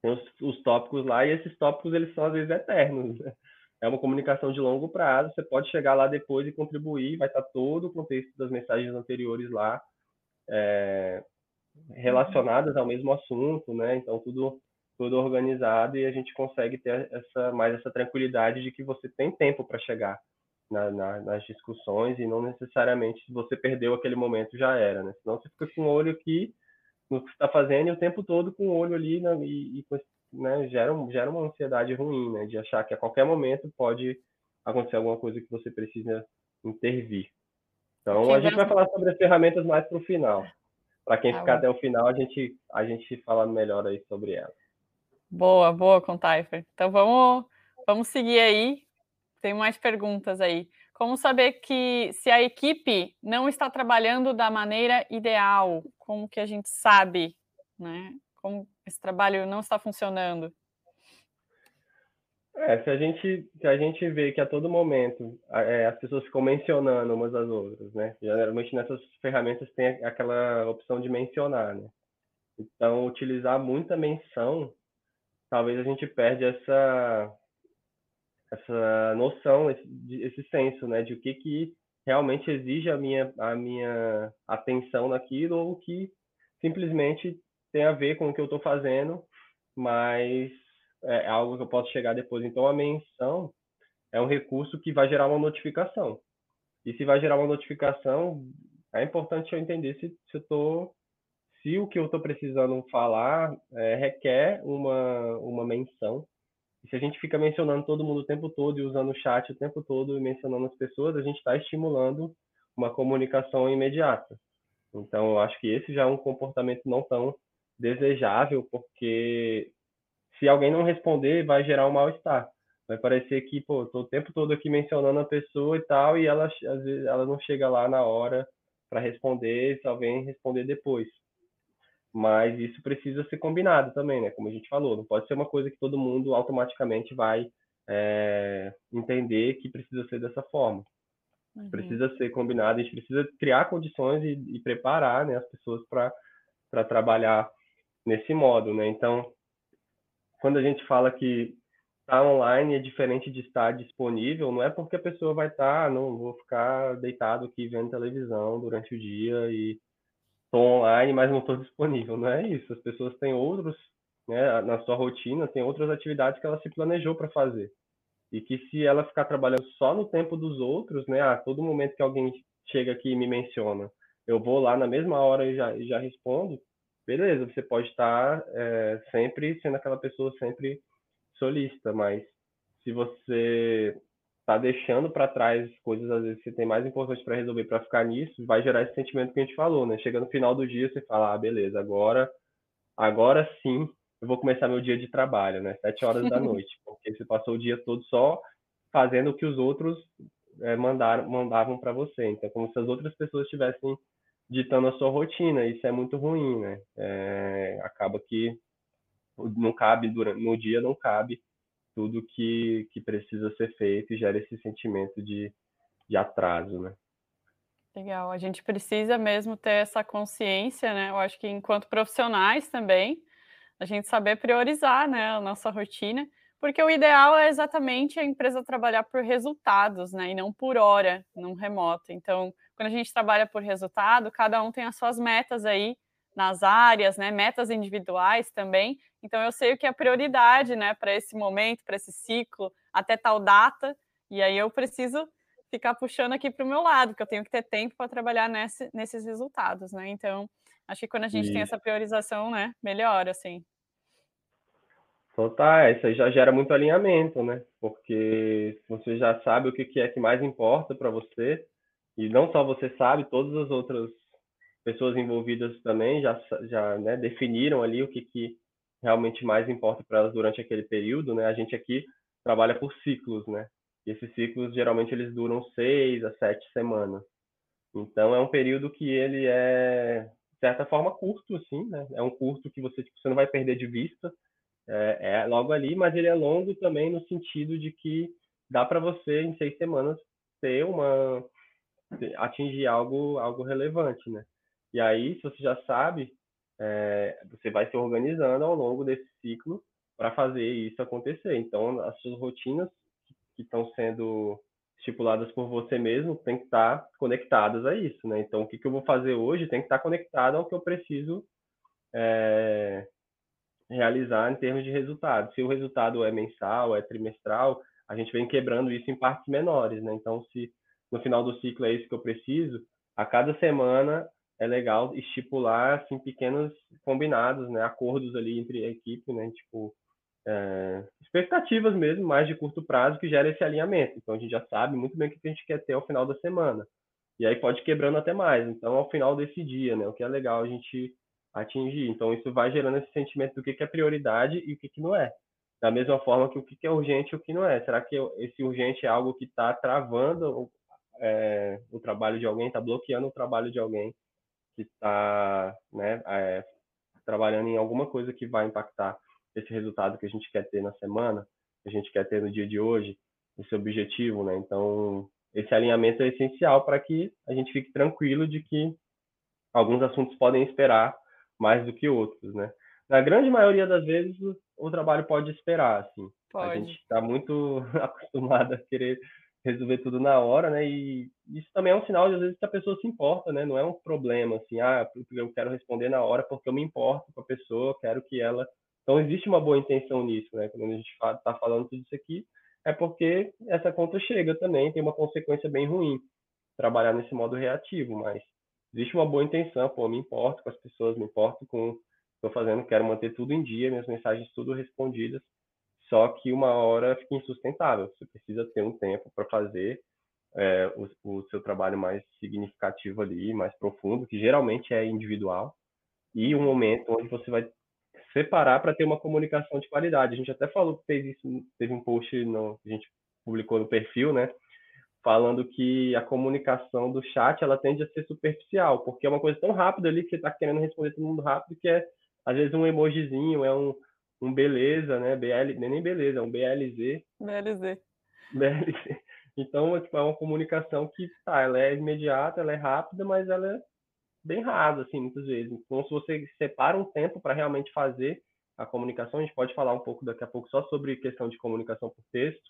Tem os, os tópicos lá e esses tópicos eles são às vezes eternos. Né? É uma comunicação de longo prazo. Você pode chegar lá depois e contribuir. Vai estar todo o contexto das mensagens anteriores lá é, relacionadas ao mesmo assunto, né? Então tudo tudo organizado e a gente consegue ter essa mais essa tranquilidade de que você tem tempo para chegar na, na, nas discussões e não necessariamente se você perdeu aquele momento já era, né? Senão você fica com o olho aqui no que está fazendo e o tempo todo com o olho ali né, e, e né, gera, gera uma ansiedade ruim, né, de achar que a qualquer momento pode acontecer alguma coisa que você precisa intervir. Então, a gente vai falar sobre as ferramentas mais para o final. Para quem tá ficar bom. até o final, a gente, a gente fala melhor aí sobre elas. Boa, boa, Contaifer. Então, vamos, vamos seguir aí. Tem mais perguntas aí. Como saber que se a equipe não está trabalhando da maneira ideal? Como que a gente sabe, né? Como esse trabalho não está funcionando? É, se a gente se a gente vê que a todo momento é, as pessoas ficam mencionando umas às outras, né? Geralmente nessas ferramentas tem aquela opção de mencionar, né? Então utilizar muita menção, talvez a gente perde essa essa noção, esse, esse senso, né, de o que que realmente exige a minha a minha atenção naquilo ou que simplesmente tem a ver com o que eu estou fazendo, mas é algo que eu posso chegar depois. Então a menção é um recurso que vai gerar uma notificação. E se vai gerar uma notificação, é importante eu entender se, se eu tô se o que eu estou precisando falar é, requer uma, uma menção e se a gente fica mencionando todo mundo o tempo todo e usando o chat o tempo todo e mencionando as pessoas, a gente está estimulando uma comunicação imediata. Então, eu acho que esse já é um comportamento não tão desejável, porque se alguém não responder, vai gerar um mal-estar. Vai parecer que, pô, tô o tempo todo aqui mencionando a pessoa e tal, e ela, às vezes, ela não chega lá na hora para responder, só vem responder depois mas isso precisa ser combinado também, né? Como a gente falou, não pode ser uma coisa que todo mundo automaticamente vai é, entender que precisa ser dessa forma. Uhum. Precisa ser combinado, a gente precisa criar condições e, e preparar né, as pessoas para trabalhar nesse modo, né? Então, quando a gente fala que estar tá online é diferente de estar disponível, não é porque a pessoa vai estar, tá, não vou ficar deitado aqui vendo televisão durante o dia e estou online, mas não estou disponível. Não é isso. As pessoas têm outros, né, na sua rotina, tem outras atividades que ela se planejou para fazer. E que se ela ficar trabalhando só no tempo dos outros, né, a todo momento que alguém chega aqui e me menciona, eu vou lá na mesma hora e já, e já respondo, beleza, você pode estar é, sempre sendo aquela pessoa sempre solista, mas se você tá deixando para trás coisas às vezes que você tem mais importante para resolver para ficar nisso, vai gerar esse sentimento que a gente falou, né? Chega no final do dia, você fala, ah, beleza, agora, agora sim eu vou começar meu dia de trabalho, né? Sete horas da noite, porque você passou o dia todo só fazendo o que os outros é, mandaram, mandavam para você. Então, como se as outras pessoas estivessem ditando a sua rotina. Isso é muito ruim, né? É, acaba que não cabe durante, no dia não cabe tudo que, que precisa ser feito e gera esse sentimento de, de atraso, né? Legal, a gente precisa mesmo ter essa consciência, né? Eu acho que enquanto profissionais também, a gente saber priorizar, né, a nossa rotina, porque o ideal é exatamente a empresa trabalhar por resultados, né, e não por hora, num remoto. Então, quando a gente trabalha por resultado, cada um tem as suas metas aí nas áreas, né, metas individuais também. Então, eu sei o que é prioridade, né, para esse momento, para esse ciclo, até tal data, e aí eu preciso ficar puxando aqui para o meu lado, porque eu tenho que ter tempo para trabalhar nesse, nesses resultados, né? Então, acho que quando a gente tem essa priorização, né, melhor, assim. Total, isso aí já gera muito alinhamento, né? Porque você já sabe o que é que mais importa para você, e não só você sabe, todas as outras pessoas envolvidas também já, já né, definiram ali o que, que realmente mais importa para elas durante aquele período, né? A gente aqui trabalha por ciclos, né? E esses ciclos, geralmente, eles duram seis a sete semanas. Então, é um período que ele é, de certa forma, curto, assim, né? É um curto que você, tipo, você não vai perder de vista, é, é, logo ali, mas ele é longo também no sentido de que dá para você, em seis semanas, ter uma... atingir algo, algo relevante, né? E aí, se você já sabe, é, você vai se organizando ao longo desse ciclo para fazer isso acontecer. Então, as suas rotinas que estão sendo estipuladas por você mesmo têm que estar conectadas a isso, né? Então, o que, que eu vou fazer hoje tem que estar conectado ao que eu preciso é, realizar em termos de resultado. Se o resultado é mensal, é trimestral, a gente vem quebrando isso em partes menores, né? Então, se no final do ciclo é isso que eu preciso, a cada semana é legal estipular assim pequenos combinados, né? Acordos ali entre a equipe, né? Tipo é, expectativas mesmo, mais de curto prazo, que gera esse alinhamento. Então a gente já sabe muito bem o que a gente quer ter ao final da semana. E aí pode quebrando até mais. Então, ao final desse dia, né? O que é legal a gente atingir. Então, isso vai gerando esse sentimento do que é prioridade e o que não é. Da mesma forma que o que é urgente e o que não é. Será que esse urgente é algo que está travando é, o trabalho de alguém, está bloqueando o trabalho de alguém que está né, é, trabalhando em alguma coisa que vai impactar esse resultado que a gente quer ter na semana, que a gente quer ter no dia de hoje, esse objetivo, né? Então, esse alinhamento é essencial para que a gente fique tranquilo de que alguns assuntos podem esperar mais do que outros, né? Na grande maioria das vezes, o, trabalho pode esperar, assim. Pode. A gente está muito acostumado a querer resolver tudo na hora, né? E isso também é um sinal de às vezes que a pessoa se importa, né? Não é um problema assim, ah, eu quero responder na hora porque eu me importo com a pessoa, quero que ela então, existe uma boa intenção nisso, né? Quando a gente está falando tudo isso aqui, é porque essa conta chega também, tem uma consequência bem ruim trabalhar nesse modo reativo, mas existe uma boa intenção, pô, me importo com as pessoas, me importo com estou fazendo, quero manter tudo em dia, minhas mensagens tudo respondidas, só que uma hora fica insustentável, você precisa ter um tempo para fazer é, o, o seu trabalho mais significativo ali, mais profundo, que geralmente é individual, e um momento onde você vai separar para ter uma comunicação de qualidade. A gente até falou fez isso, teve um post no, a gente publicou no perfil, né? Falando que a comunicação do chat ela tende a ser superficial, porque é uma coisa tão rápida ali que você está querendo responder todo mundo rápido que é às vezes um emojizinho, é um, um beleza, né? BL, nem beleza, é um BLZ. BLZ. BLZ. Então, tipo, é uma comunicação que tá, ela é imediata, ela é rápida, mas ela é bem raso, assim, muitas vezes. Então, se você separa um tempo para realmente fazer a comunicação, a gente pode falar um pouco daqui a pouco só sobre questão de comunicação por texto.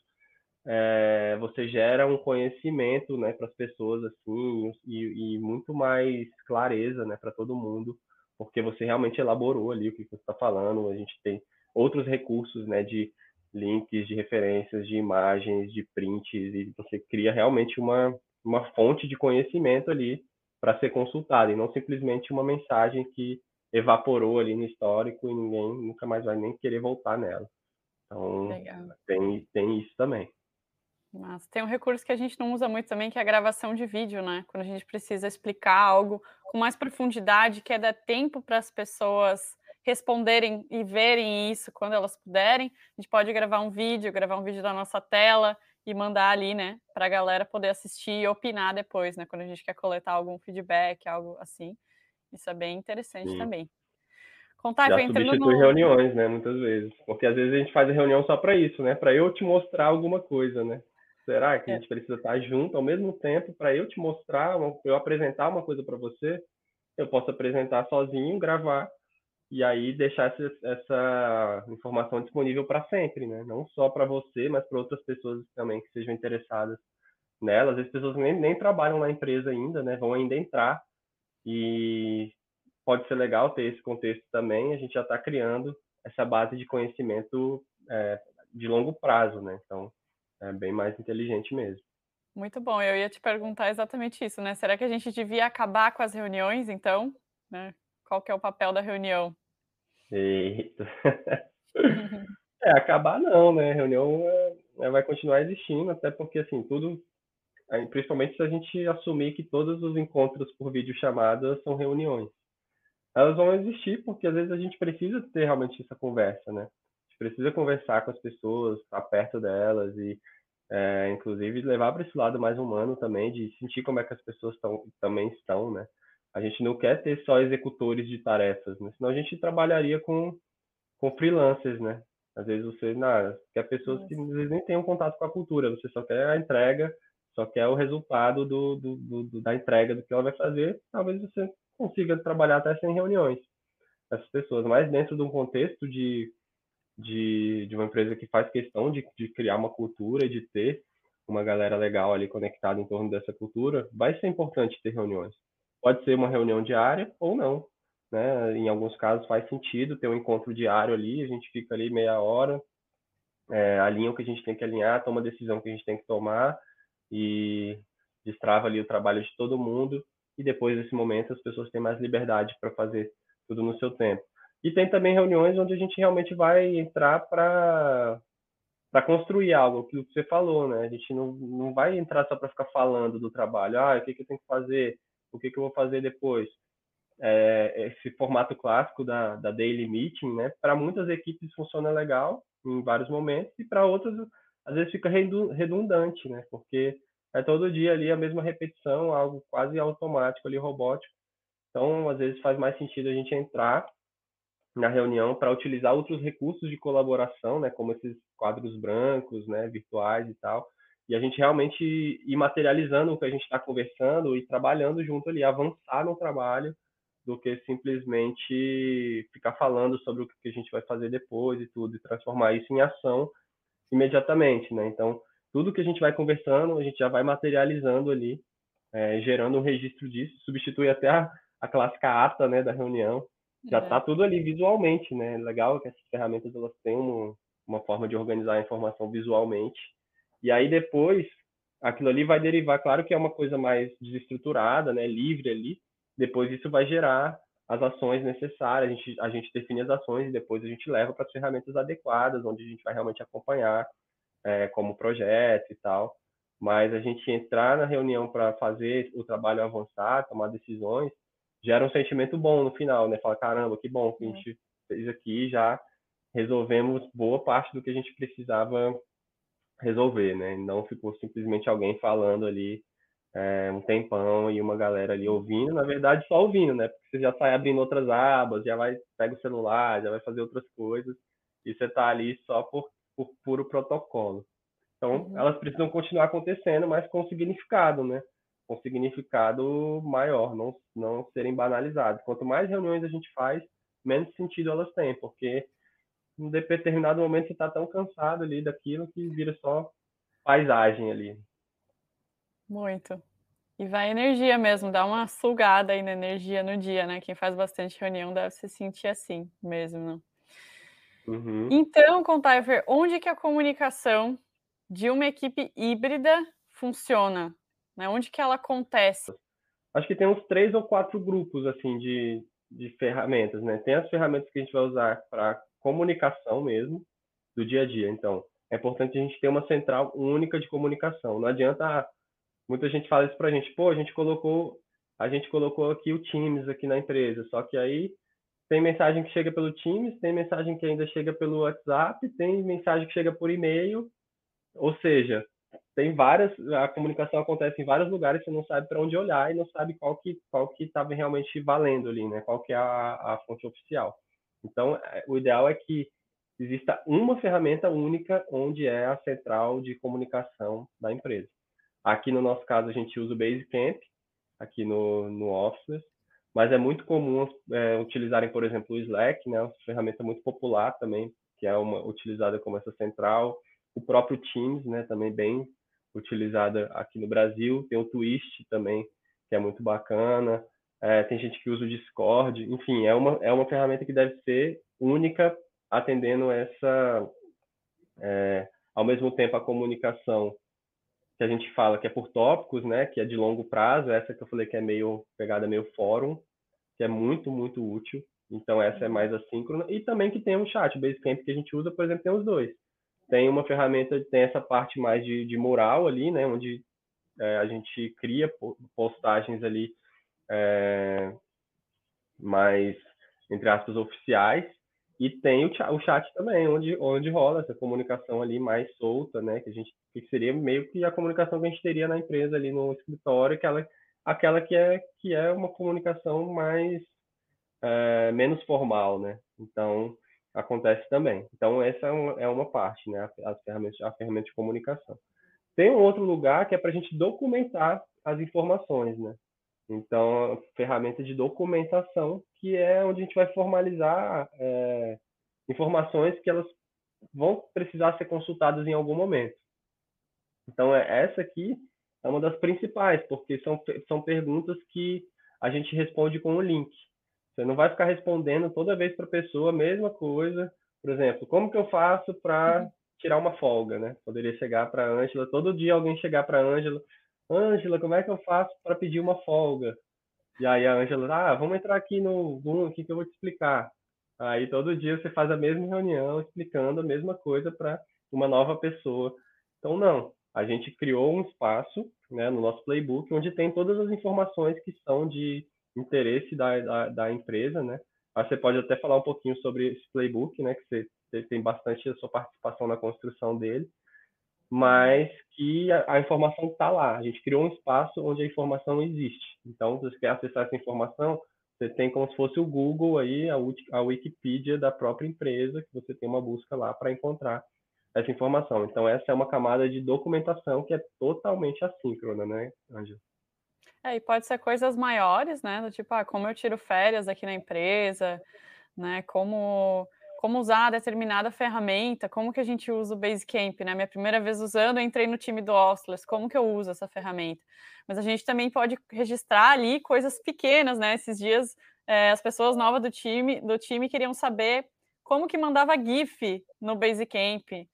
É, você gera um conhecimento, né, para as pessoas assim e, e, muito mais clareza, né, para todo mundo, porque você realmente elaborou ali o que você está falando. A gente tem outros recursos, né, de links, de referências, de imagens, de prints e você cria realmente uma uma fonte de conhecimento ali para ser consultada e não simplesmente uma mensagem que evaporou ali no histórico e ninguém nunca mais vai nem querer voltar nela. Então, tem, tem isso também. Mas tem um recurso que a gente não usa muito também, que é a gravação de vídeo, né? Quando a gente precisa explicar algo com mais profundidade, que é dar tempo para as pessoas responderem e verem isso quando elas puderem, a gente pode gravar um vídeo, gravar um vídeo da nossa tela e mandar ali, né, para a galera poder assistir e opinar depois, né, quando a gente quer coletar algum feedback, algo assim. Isso é bem interessante Sim. também. Contar, Já substitui no... reuniões, né, muitas vezes. Porque às vezes a gente faz a reunião só para isso, né? Para eu te mostrar alguma coisa, né? Será que a é. gente precisa estar junto ao mesmo tempo para eu te mostrar, eu apresentar uma coisa para você? Eu posso apresentar sozinho, gravar e aí deixar essa, essa informação disponível para sempre, né? Não só para você, mas para outras pessoas também que sejam interessadas nela. Às vezes pessoas nem, nem trabalham na empresa ainda, né? Vão ainda entrar e pode ser legal ter esse contexto também. A gente já está criando essa base de conhecimento é, de longo prazo, né? Então, é bem mais inteligente mesmo. Muito bom. Eu ia te perguntar exatamente isso, né? Será que a gente devia acabar com as reuniões, então? Né? Qual que é o papel da reunião? Eita. é, acabar não, né? A reunião é, vai continuar existindo, até porque, assim, tudo... Principalmente se a gente assumir que todos os encontros por videochamada são reuniões elas vão existir porque às vezes a gente precisa ter realmente essa conversa, né? A gente precisa conversar com as pessoas, estar perto delas e, é, inclusive, levar para esse lado mais humano também, de sentir como é que as pessoas tão, também estão, né? A gente não quer ter só executores de tarefas, né? Senão a gente trabalharia com, com freelancers, né? Às vezes você não, quer pessoas que às vezes nem têm um contato com a cultura, você só quer a entrega, só quer o resultado do, do, do, da entrega do que ela vai fazer. Talvez você consiga trabalhar até sem reuniões essas pessoas, mas dentro de um contexto de, de, de uma empresa que faz questão de, de criar uma cultura, de ter uma galera legal ali conectada em torno dessa cultura, vai ser importante ter reuniões. Pode ser uma reunião diária ou não. Né? Em alguns casos faz sentido ter um encontro diário ali, a gente fica ali meia hora, é, alinha o que a gente tem que alinhar, toma a decisão que a gente tem que tomar e destrava ali o trabalho de todo mundo e depois desse momento as pessoas têm mais liberdade para fazer tudo no seu tempo. E tem também reuniões onde a gente realmente vai entrar para para construir algo, aquilo que você falou, né? A gente não, não vai entrar só para ficar falando do trabalho, ah, o que, que eu tenho que fazer, o que, que eu vou fazer depois. É, esse formato clássico da, da daily meeting, né? Para muitas equipes funciona legal em vários momentos e para outras às vezes fica redundante, né? Porque é todo dia ali a mesma repetição, algo quase automático ali, robótico. Então, às vezes faz mais sentido a gente entrar na reunião para utilizar outros recursos de colaboração, né, como esses quadros brancos, né, virtuais e tal, e a gente realmente ir materializando o que a gente está conversando e trabalhando junto ali, avançar no trabalho, do que simplesmente ficar falando sobre o que a gente vai fazer depois e tudo, e transformar isso em ação imediatamente, né? Então, tudo que a gente vai conversando, a gente já vai materializando ali, é, gerando um registro disso, substitui até a, a clássica ata né, da reunião. Já está é. tudo ali visualmente, né? Legal que essas ferramentas elas têm uma forma de organizar a informação visualmente. E aí depois, aquilo ali vai derivar, claro que é uma coisa mais desestruturada, né? Livre ali. Depois isso vai gerar as ações necessárias, a gente, a gente define as ações e depois a gente leva para as ferramentas adequadas, onde a gente vai realmente acompanhar é, como projeto e tal, mas a gente entrar na reunião para fazer o trabalho avançar, tomar decisões, gera um sentimento bom no final, né? Fala, caramba, que bom que a gente fez aqui, já resolvemos boa parte do que a gente precisava resolver, né? Não ficou simplesmente alguém falando ali é, um tempão e uma galera ali ouvindo, na verdade só ouvindo, né? Porque você já sai abrindo outras abas, já vai pega o celular, já vai fazer outras coisas e você tá ali só por por puro protocolo. Então, uhum. elas precisam continuar acontecendo, mas com significado, né? Com significado maior, não, não serem banalizadas. Quanto mais reuniões a gente faz, menos sentido elas têm, porque em determinado momento você está tão cansado ali daquilo que vira só paisagem ali. Muito. E vai energia mesmo, dá uma sugada aí na energia no dia, né? Quem faz bastante reunião deve se sentir assim mesmo, não? Uhum. Então, Contaifer, onde que a comunicação de uma equipe híbrida funciona? Né? Onde que ela acontece? Acho que tem uns três ou quatro grupos assim de, de ferramentas, né? Tem as ferramentas que a gente vai usar para comunicação mesmo do dia a dia. Então, é importante a gente ter uma central única de comunicação. Não adianta ah, muita gente fala isso para a gente, pô, a gente colocou a gente colocou aqui o Teams aqui na empresa, só que aí tem mensagem que chega pelo Teams, tem mensagem que ainda chega pelo WhatsApp, tem mensagem que chega por e-mail. Ou seja, tem várias, a comunicação acontece em vários lugares, você não sabe para onde olhar e não sabe qual que qual que estava realmente valendo ali, né? Qual que é a, a fonte oficial. Então, é, o ideal é que exista uma ferramenta única onde é a central de comunicação da empresa. Aqui no nosso caso, a gente usa o Basecamp, aqui no, no Office, mas é muito comum é, utilizarem, por exemplo, o Slack, né, uma ferramenta muito popular também, que é uma utilizada como essa central, o próprio Teams, né, também bem utilizada aqui no Brasil, tem o Twist também, que é muito bacana, é, tem gente que usa o Discord, enfim, é uma, é uma ferramenta que deve ser única, atendendo essa, é, ao mesmo tempo, a comunicação que a gente fala que é por tópicos, né, que é de longo prazo, essa que eu falei que é meio pegada meio fórum, que é muito, muito útil. Então essa é uhum. mais assíncrona e também que tem um chat, o Basecamp que a gente usa, por exemplo, tem os dois. Tem uma ferramenta, tem essa parte mais de, de mural ali, né, onde é, a gente cria postagens ali é, mais entre aspas oficiais e tem o chat, o chat, também, onde, onde rola essa comunicação ali mais solta, né? Que a gente que seria meio que a comunicação que a gente teria na empresa ali no escritório, aquela, aquela que é que é uma comunicação mais é, menos formal, né? Então acontece também. Então essa é uma, é uma parte, né? As ferramentas, a ferramenta de comunicação. Tem um outro lugar que é para a gente documentar as informações, né? Então, ferramenta de documentação, que é onde a gente vai formalizar é, informações que elas vão precisar ser consultadas em algum momento. Então, é, essa aqui é uma das principais, porque são, são perguntas que a gente responde com o um link. Você não vai ficar respondendo toda vez para a pessoa a mesma coisa. Por exemplo, como que eu faço para tirar uma folga, né? Poderia chegar para a Ângela, todo dia alguém chegar para a Ângela, Ângela, como é que eu faço para pedir uma folga? E aí a Ângela, ah, vamos entrar aqui no Zoom aqui que eu vou te explicar. Aí todo dia você faz a mesma reunião explicando a mesma coisa para uma nova pessoa. Então não, a gente criou um espaço, né, no nosso playbook onde tem todas as informações que são de interesse da, da, da empresa, né? Aí você pode até falar um pouquinho sobre esse playbook, né, que você tem bastante a sua participação na construção dele mas que a, a informação está lá. A gente criou um espaço onde a informação existe. Então, se você quer acessar essa informação, você tem como se fosse o Google aí, a, a Wikipedia da própria empresa, que você tem uma busca lá para encontrar essa informação. Então, essa é uma camada de documentação que é totalmente assíncrona, né, Angela? É, e pode ser coisas maiores, né? Do tipo, ah, como eu tiro férias aqui na empresa, né? Como como usar determinada ferramenta, como que a gente usa o Basecamp, né? Minha primeira vez usando, eu entrei no time do Ostlers, como que eu uso essa ferramenta? Mas a gente também pode registrar ali coisas pequenas, né? Esses dias é, as pessoas novas do time, do time queriam saber como que mandava GIF no Basecamp.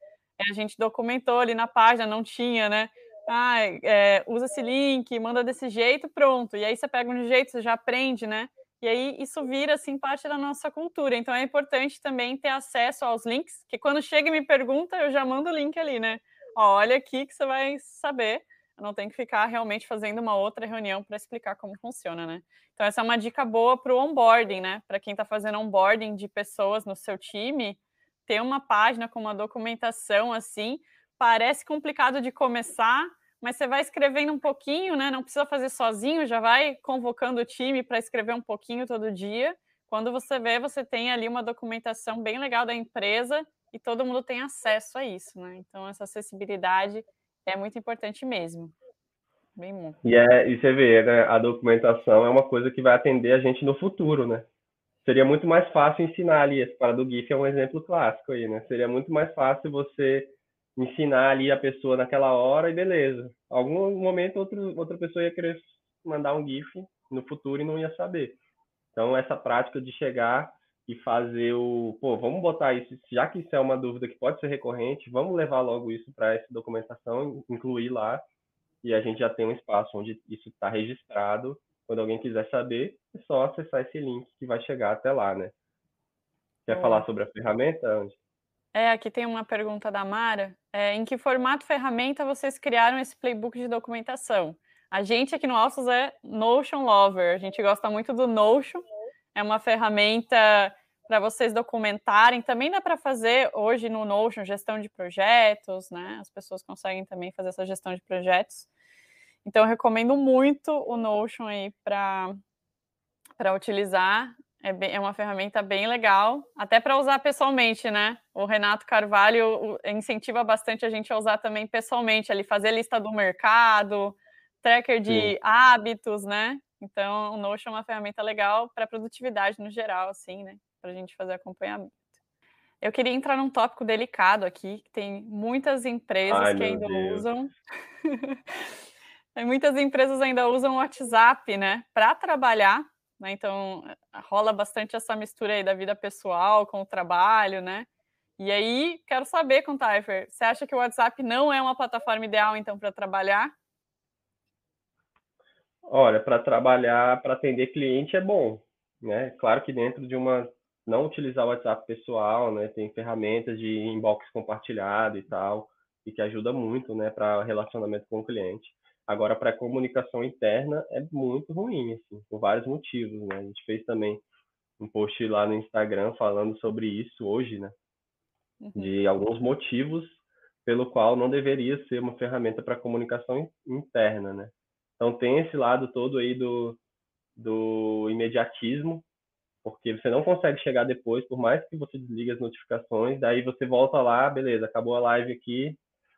a gente documentou ali na página, não tinha, né? Ah, é, usa esse link, manda desse jeito, pronto. E aí você pega um jeito, você já aprende, né? E aí isso vira assim parte da nossa cultura. Então é importante também ter acesso aos links, que quando chega e me pergunta, eu já mando o link ali, né? Ó, olha aqui que você vai saber. Eu não tenho que ficar realmente fazendo uma outra reunião para explicar como funciona, né? Então essa é uma dica boa para o onboarding, né? Para quem está fazendo onboarding de pessoas no seu time, ter uma página com uma documentação assim, parece complicado de começar, mas você vai escrevendo um pouquinho, né? Não precisa fazer sozinho, já vai convocando o time para escrever um pouquinho todo dia. Quando você vê, você tem ali uma documentação bem legal da empresa e todo mundo tem acesso a isso, né? Então essa acessibilidade é muito importante mesmo. Bem bom. E, é, e você vê, né, a documentação é uma coisa que vai atender a gente no futuro, né? Seria muito mais fácil ensinar ali, esse para do GIF é um exemplo clássico aí, né? Seria muito mais fácil você ensinar ali a pessoa naquela hora e beleza. Algum momento outro, outra pessoa ia querer mandar um GIF no futuro e não ia saber. Então, essa prática de chegar e fazer o, pô, vamos botar isso, já que isso é uma dúvida que pode ser recorrente, vamos levar logo isso para essa documentação, incluir lá, e a gente já tem um espaço onde isso está registrado. Quando alguém quiser saber, é só acessar esse link que vai chegar até lá, né? Quer falar sobre a ferramenta, Andy? É, aqui tem uma pergunta da Mara. É, em que formato ferramenta vocês criaram esse playbook de documentação? A gente aqui no Alços é Notion Lover. A gente gosta muito do Notion. É uma ferramenta para vocês documentarem. Também dá para fazer hoje no Notion gestão de projetos, né? As pessoas conseguem também fazer essa gestão de projetos. Então, recomendo muito o Notion aí para utilizar É, bem, é uma ferramenta bem legal, até para usar pessoalmente, né? O Renato Carvalho incentiva bastante a gente a usar também pessoalmente, ali fazer lista do mercado, tracker de Sim. hábitos, né? Então, o Notion é uma ferramenta legal para produtividade no geral, assim, né? Para a gente fazer acompanhamento. Eu queria entrar num tópico delicado aqui, que tem muitas empresas Ai, que ainda Deus. usam. muitas empresas ainda usam o WhatsApp, né, para trabalhar. Né? Então, rola bastante essa mistura aí da vida pessoal com o trabalho, né? E aí, quero saber, com Taifer, você acha que o WhatsApp não é uma plataforma ideal, então, para trabalhar? Olha, para trabalhar, para atender cliente é bom, né? Claro que dentro de uma não utilizar o WhatsApp pessoal, né? Tem ferramentas de inbox compartilhado e tal, e que ajuda muito, né, para relacionamento com o cliente. Agora, para comunicação interna é muito ruim, assim, por vários motivos, né? A gente fez também um post lá no Instagram falando sobre isso hoje, né? Uhum. De alguns motivos pelo qual não deveria ser uma ferramenta para comunicação interna, né? Então tem esse lado todo aí do, do imediatismo, porque você não consegue chegar depois, por mais que você desligue as notificações, daí você volta lá, beleza, acabou a live aqui,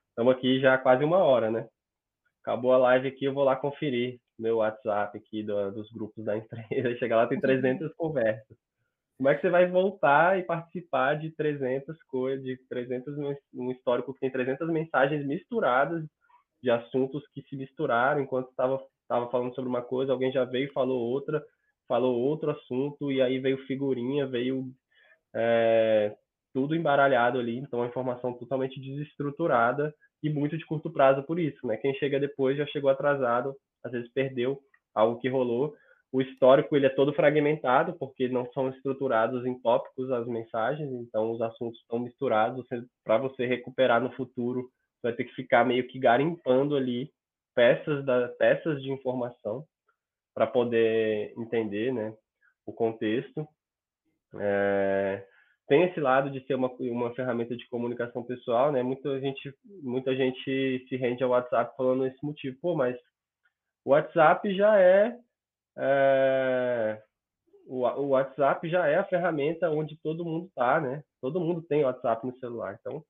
estamos aqui já quase uma hora, né? Acabou a live aqui, eu vou lá conferir meu WhatsApp aqui do, dos grupos da empresa, chega lá tem 300 uhum. conversas. Como é que você vai voltar e participar de 300 coisas, de 300 um histórico que tem 300 mensagens misturadas de assuntos que se misturaram enquanto estava estava falando sobre uma coisa, alguém já veio e falou outra, falou outro assunto e aí veio figurinha, veio é, tudo embaralhado ali, então a informação totalmente desestruturada e muito de curto prazo por isso, né? Quem chega depois já chegou atrasado, às vezes perdeu algo que rolou. O histórico ele é todo fragmentado porque não são estruturados em tópicos as mensagens, então os assuntos estão misturados. Para você recuperar no futuro vai ter que ficar meio que garimpando ali peças da peças de informação para poder entender, né, o contexto. É, tem esse lado de ser uma, uma ferramenta de comunicação pessoal, né? Muita gente muita gente se rende ao WhatsApp falando esse motivo. Pô, mas o WhatsApp já é, é o, o WhatsApp já é a ferramenta onde todo mundo está, né? Todo mundo tem WhatsApp no celular. Então,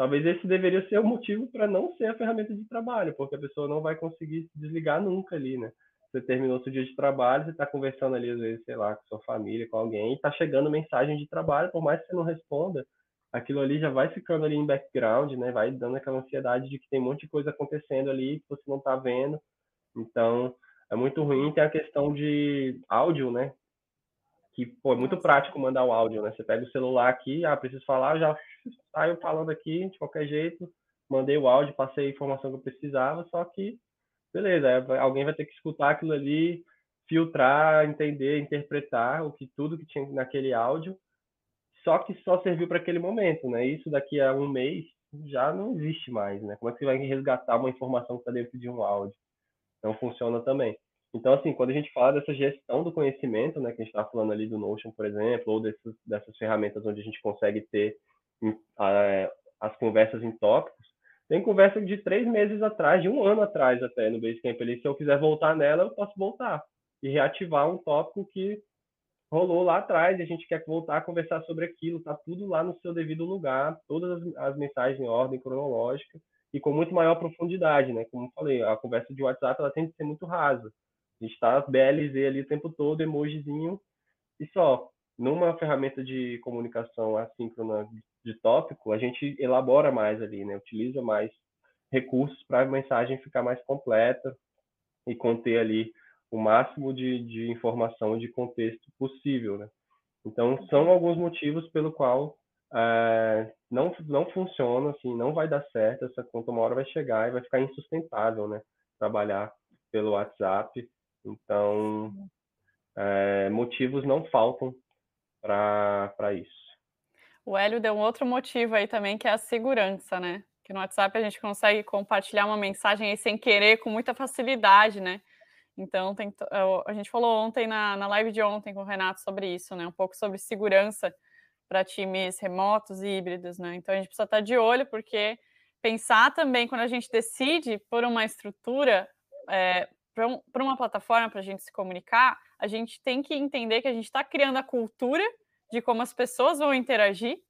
Talvez esse deveria ser o motivo para não ser a ferramenta de trabalho, porque a pessoa não vai conseguir se desligar nunca ali, né? Você terminou seu dia de trabalho, você está conversando ali, às vezes, sei lá, com sua família, com alguém, está chegando mensagem de trabalho, por mais que você não responda, aquilo ali já vai ficando ali em background, né? Vai dando aquela ansiedade de que tem um monte de coisa acontecendo ali que você não está vendo. Então, é muito ruim. Tem a questão de áudio, né? Que, pô, é muito prático mandar o áudio, né? Você pega o celular aqui, ah, preciso falar, já saio falando aqui de qualquer jeito, mandei o áudio, passei a informação que eu precisava, só que, beleza, alguém vai ter que escutar aquilo ali, filtrar, entender, interpretar o que tudo que tinha naquele áudio, só que só serviu para aquele momento, né? Isso daqui a um mês já não existe mais, né? Como é que você vai resgatar uma informação que está dentro de um áudio? Não funciona também. Então, assim, quando a gente fala dessa gestão do conhecimento, né, que a gente está falando ali do Notion, por exemplo, ou dessas, dessas ferramentas onde a gente consegue ter as conversas em tópicos. Tem conversa de três meses atrás, de um ano atrás até no Basecamp ali. Se eu quiser voltar nela, eu posso voltar e reativar um tópico que rolou lá atrás e a gente quer voltar a conversar sobre aquilo. Tá tudo lá no seu devido lugar, todas as, as mensagens em ordem cronológica e com muito maior profundidade, né? Como eu falei, a conversa de WhatsApp ela tem que ser muito rasa. A gente está BLZ ali o tempo todo, emojizinho e só. Numa ferramenta de comunicação assíncrona de tópico, a gente elabora mais ali, né? Utiliza mais recursos para a mensagem ficar mais completa e conter ali o máximo de, de informação de contexto possível, né? Então, são alguns motivos pelo qual é, não, não funciona, assim, não vai dar certo, essa conta uma hora vai chegar e vai ficar insustentável, né? Trabalhar pelo WhatsApp. Então, é, motivos não faltam para isso. O Hélio deu um outro motivo aí também, que é a segurança, né? Que no WhatsApp a gente consegue compartilhar uma mensagem aí sem querer, com muita facilidade, né? Então, tem, a gente falou ontem na, na live de ontem com o Renato sobre isso, né? Um pouco sobre segurança para times remotos e híbridos, né? Então, a gente precisa estar de olho, porque pensar também, quando a gente decide por uma estrutura, é, para um, uma plataforma, para a gente se comunicar, a gente tem que entender que a gente está criando a cultura de como as pessoas vão interagir.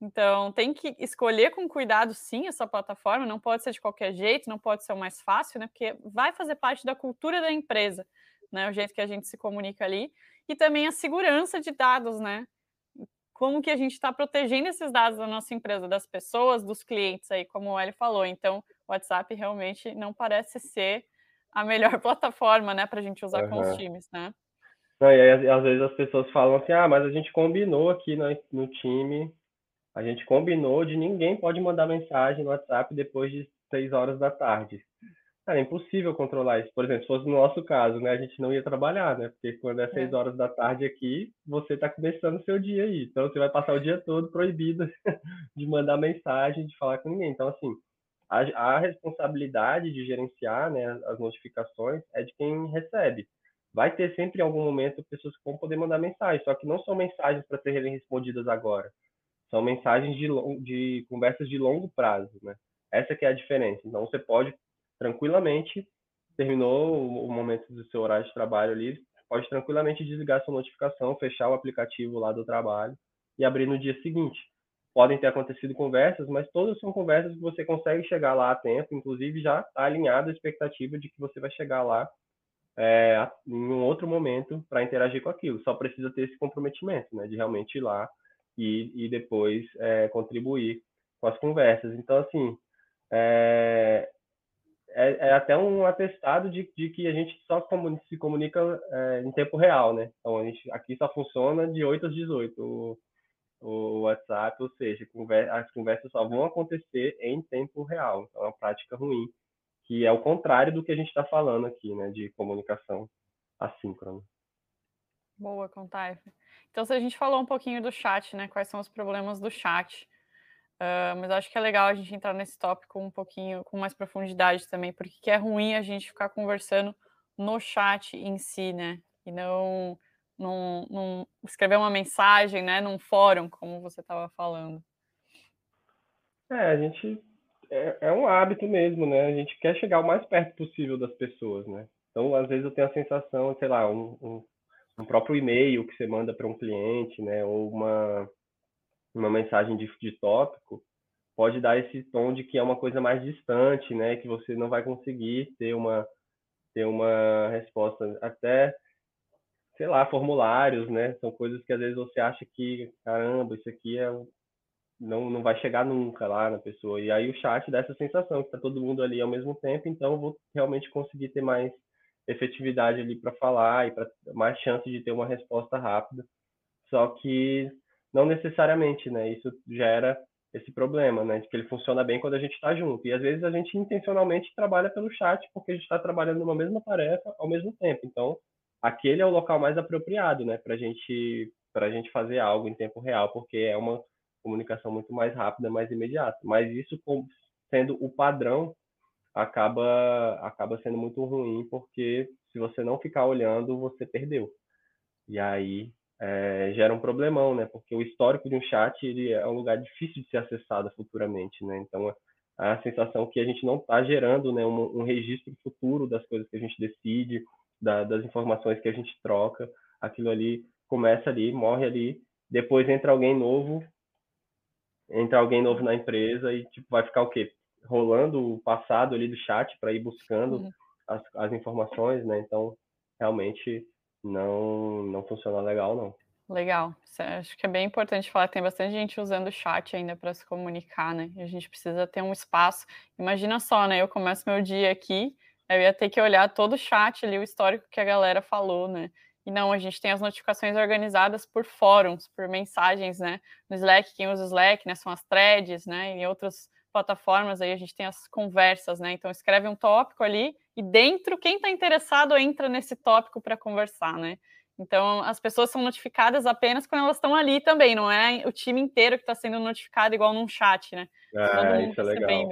Então, tem que escolher com cuidado, sim, essa plataforma. Não pode ser de qualquer jeito, não pode ser o mais fácil, né? Porque vai fazer parte da cultura da empresa, né? O jeito que a gente se comunica ali. E também a segurança de dados, né? Como que a gente está protegendo esses dados da nossa empresa, das pessoas, dos clientes aí, como o Eli falou. Então, o WhatsApp realmente não parece ser a melhor plataforma, né, para a gente usar uhum. com os times, né? Não, e aí, às vezes as pessoas falam assim, ah, mas a gente combinou aqui no, no time, a gente combinou de ninguém pode mandar mensagem no WhatsApp depois de seis horas da tarde. Cara, é impossível controlar isso. Por exemplo, se fosse no nosso caso, né, a gente não ia trabalhar, né? Porque quando é seis é. horas da tarde aqui, você está começando o seu dia aí. Então, você vai passar o dia todo proibido de mandar mensagem, de falar com ninguém. Então, assim, a, a responsabilidade de gerenciar né, as notificações é de quem recebe. Vai ter sempre em algum momento pessoas que vão poder mandar mensagem, só que não são mensagens para serem respondidas agora. São mensagens de, de conversas de longo prazo, né? Essa que é a diferença. Então, você pode tranquilamente, terminou o momento do seu horário de trabalho ali, pode tranquilamente desligar sua notificação, fechar o aplicativo lá do trabalho e abrir no dia seguinte podem ter acontecido conversas, mas todas são conversas que você consegue chegar lá a tempo, inclusive já está alinhada a expectativa de que você vai chegar lá é, em um outro momento para interagir com aquilo. Só precisa ter esse comprometimento, né, de realmente ir lá e, e depois é, contribuir com as conversas. Então, assim, é, é, é, até um atestado de, de, que a gente só se comunica é, em tempo real, né? Então, a gente, aqui só funciona de 8 às 18 o WhatsApp, ou seja, as conversas só vão acontecer em tempo real. Então, é uma prática ruim, que é o contrário do que a gente está falando aqui, né, de comunicação assíncrona. Boa, Contaife. Então, se a gente falou um pouquinho do chat, né, quais são os problemas do chat, uh, mas acho que é legal a gente entrar nesse tópico um pouquinho com mais profundidade também, porque é ruim a gente ficar conversando no chat em si, né, e não num, num, escrever uma mensagem, né, num fórum, como você estava falando. É, a gente é, é, um hábito mesmo, né? A gente quer chegar o mais perto possível das pessoas, né? Então, às vezes eu tenho a sensação, sei lá, um, um, um próprio e-mail que você manda para um cliente, né, ou uma uma mensagem de, de tópico, pode dar esse tom de que é uma coisa mais distante, né, que você não vai conseguir ter uma ter uma resposta até sei lá, formulários, né? São coisas que às vezes você acha que, caramba, isso aqui é não, não vai chegar nunca lá na pessoa. E aí o chat dá essa sensação que está todo mundo ali ao mesmo tempo, então vou realmente conseguir ter mais efetividade ali para falar e para mais chance de ter uma resposta rápida. Só que não necessariamente, né? Isso gera esse problema, né? De que ele funciona bem quando a gente está junto. E às vezes a gente intencionalmente trabalha pelo chat porque a gente está trabalhando numa mesma tarefa ao mesmo tempo. Então aquele é o local mais apropriado, né, para gente a gente fazer algo em tempo real, porque é uma comunicação muito mais rápida, mais imediata. Mas isso sendo o padrão acaba acaba sendo muito ruim, porque se você não ficar olhando, você perdeu. E aí é, gera um problemão, né? Porque o histórico de um chat ele é um lugar difícil de ser acessado futuramente, né? Então a sensação que a gente não está gerando, né, um, um registro futuro das coisas que a gente decide, da, das informações que a gente troca, aquilo ali começa ali, morre ali, depois entra alguém novo, entra alguém novo na empresa e tipo vai ficar o quê? Rolando o passado ali do chat para ir buscando uhum. as, as informações, né? Então, realmente não não funciona legal não. Legal. Acho que é bem importante falar que tem bastante gente usando o chat ainda para se comunicar, né? E a gente precisa ter um espaço. Imagina só, né? Eu começo meu dia aqui, eu ia ter que olhar todo o chat ali, o histórico que a galera falou, né? E não, a gente tem as notificações organizadas por fóruns, por mensagens, né? No Slack, quem usa o Slack, né? São as threads, né? Em outras plataformas aí a gente tem as conversas, né? Então escreve um tópico ali e dentro, quem está interessado entra nesse tópico para conversar, né? Então as pessoas são notificadas apenas quando elas estão ali também, não é o time inteiro que está sendo notificado igual num chat, né? Ah, isso é legal.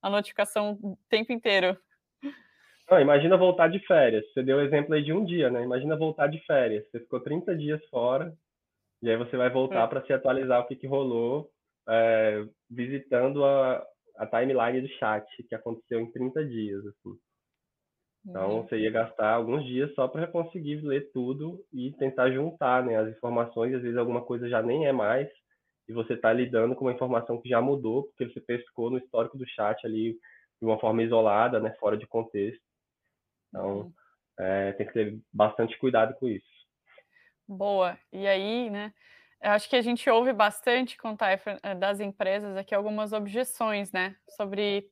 A notificação o tempo inteiro. Não, imagina voltar de férias. Você deu o exemplo aí de um dia, né? Imagina voltar de férias. Você ficou 30 dias fora, e aí você vai voltar é. para se atualizar o que, que rolou, é, visitando a, a timeline do chat, que aconteceu em 30 dias. Assim. Então, você ia gastar alguns dias só para conseguir ler tudo e tentar juntar né, as informações. Às vezes, alguma coisa já nem é mais, e você está lidando com uma informação que já mudou, porque você pescou no histórico do chat ali de uma forma isolada, né, fora de contexto. Então, uhum. é, tem que ter bastante cuidado com isso. Boa. E aí, né? Eu acho que a gente ouve bastante contar eh, das empresas aqui algumas objeções, né? Sobre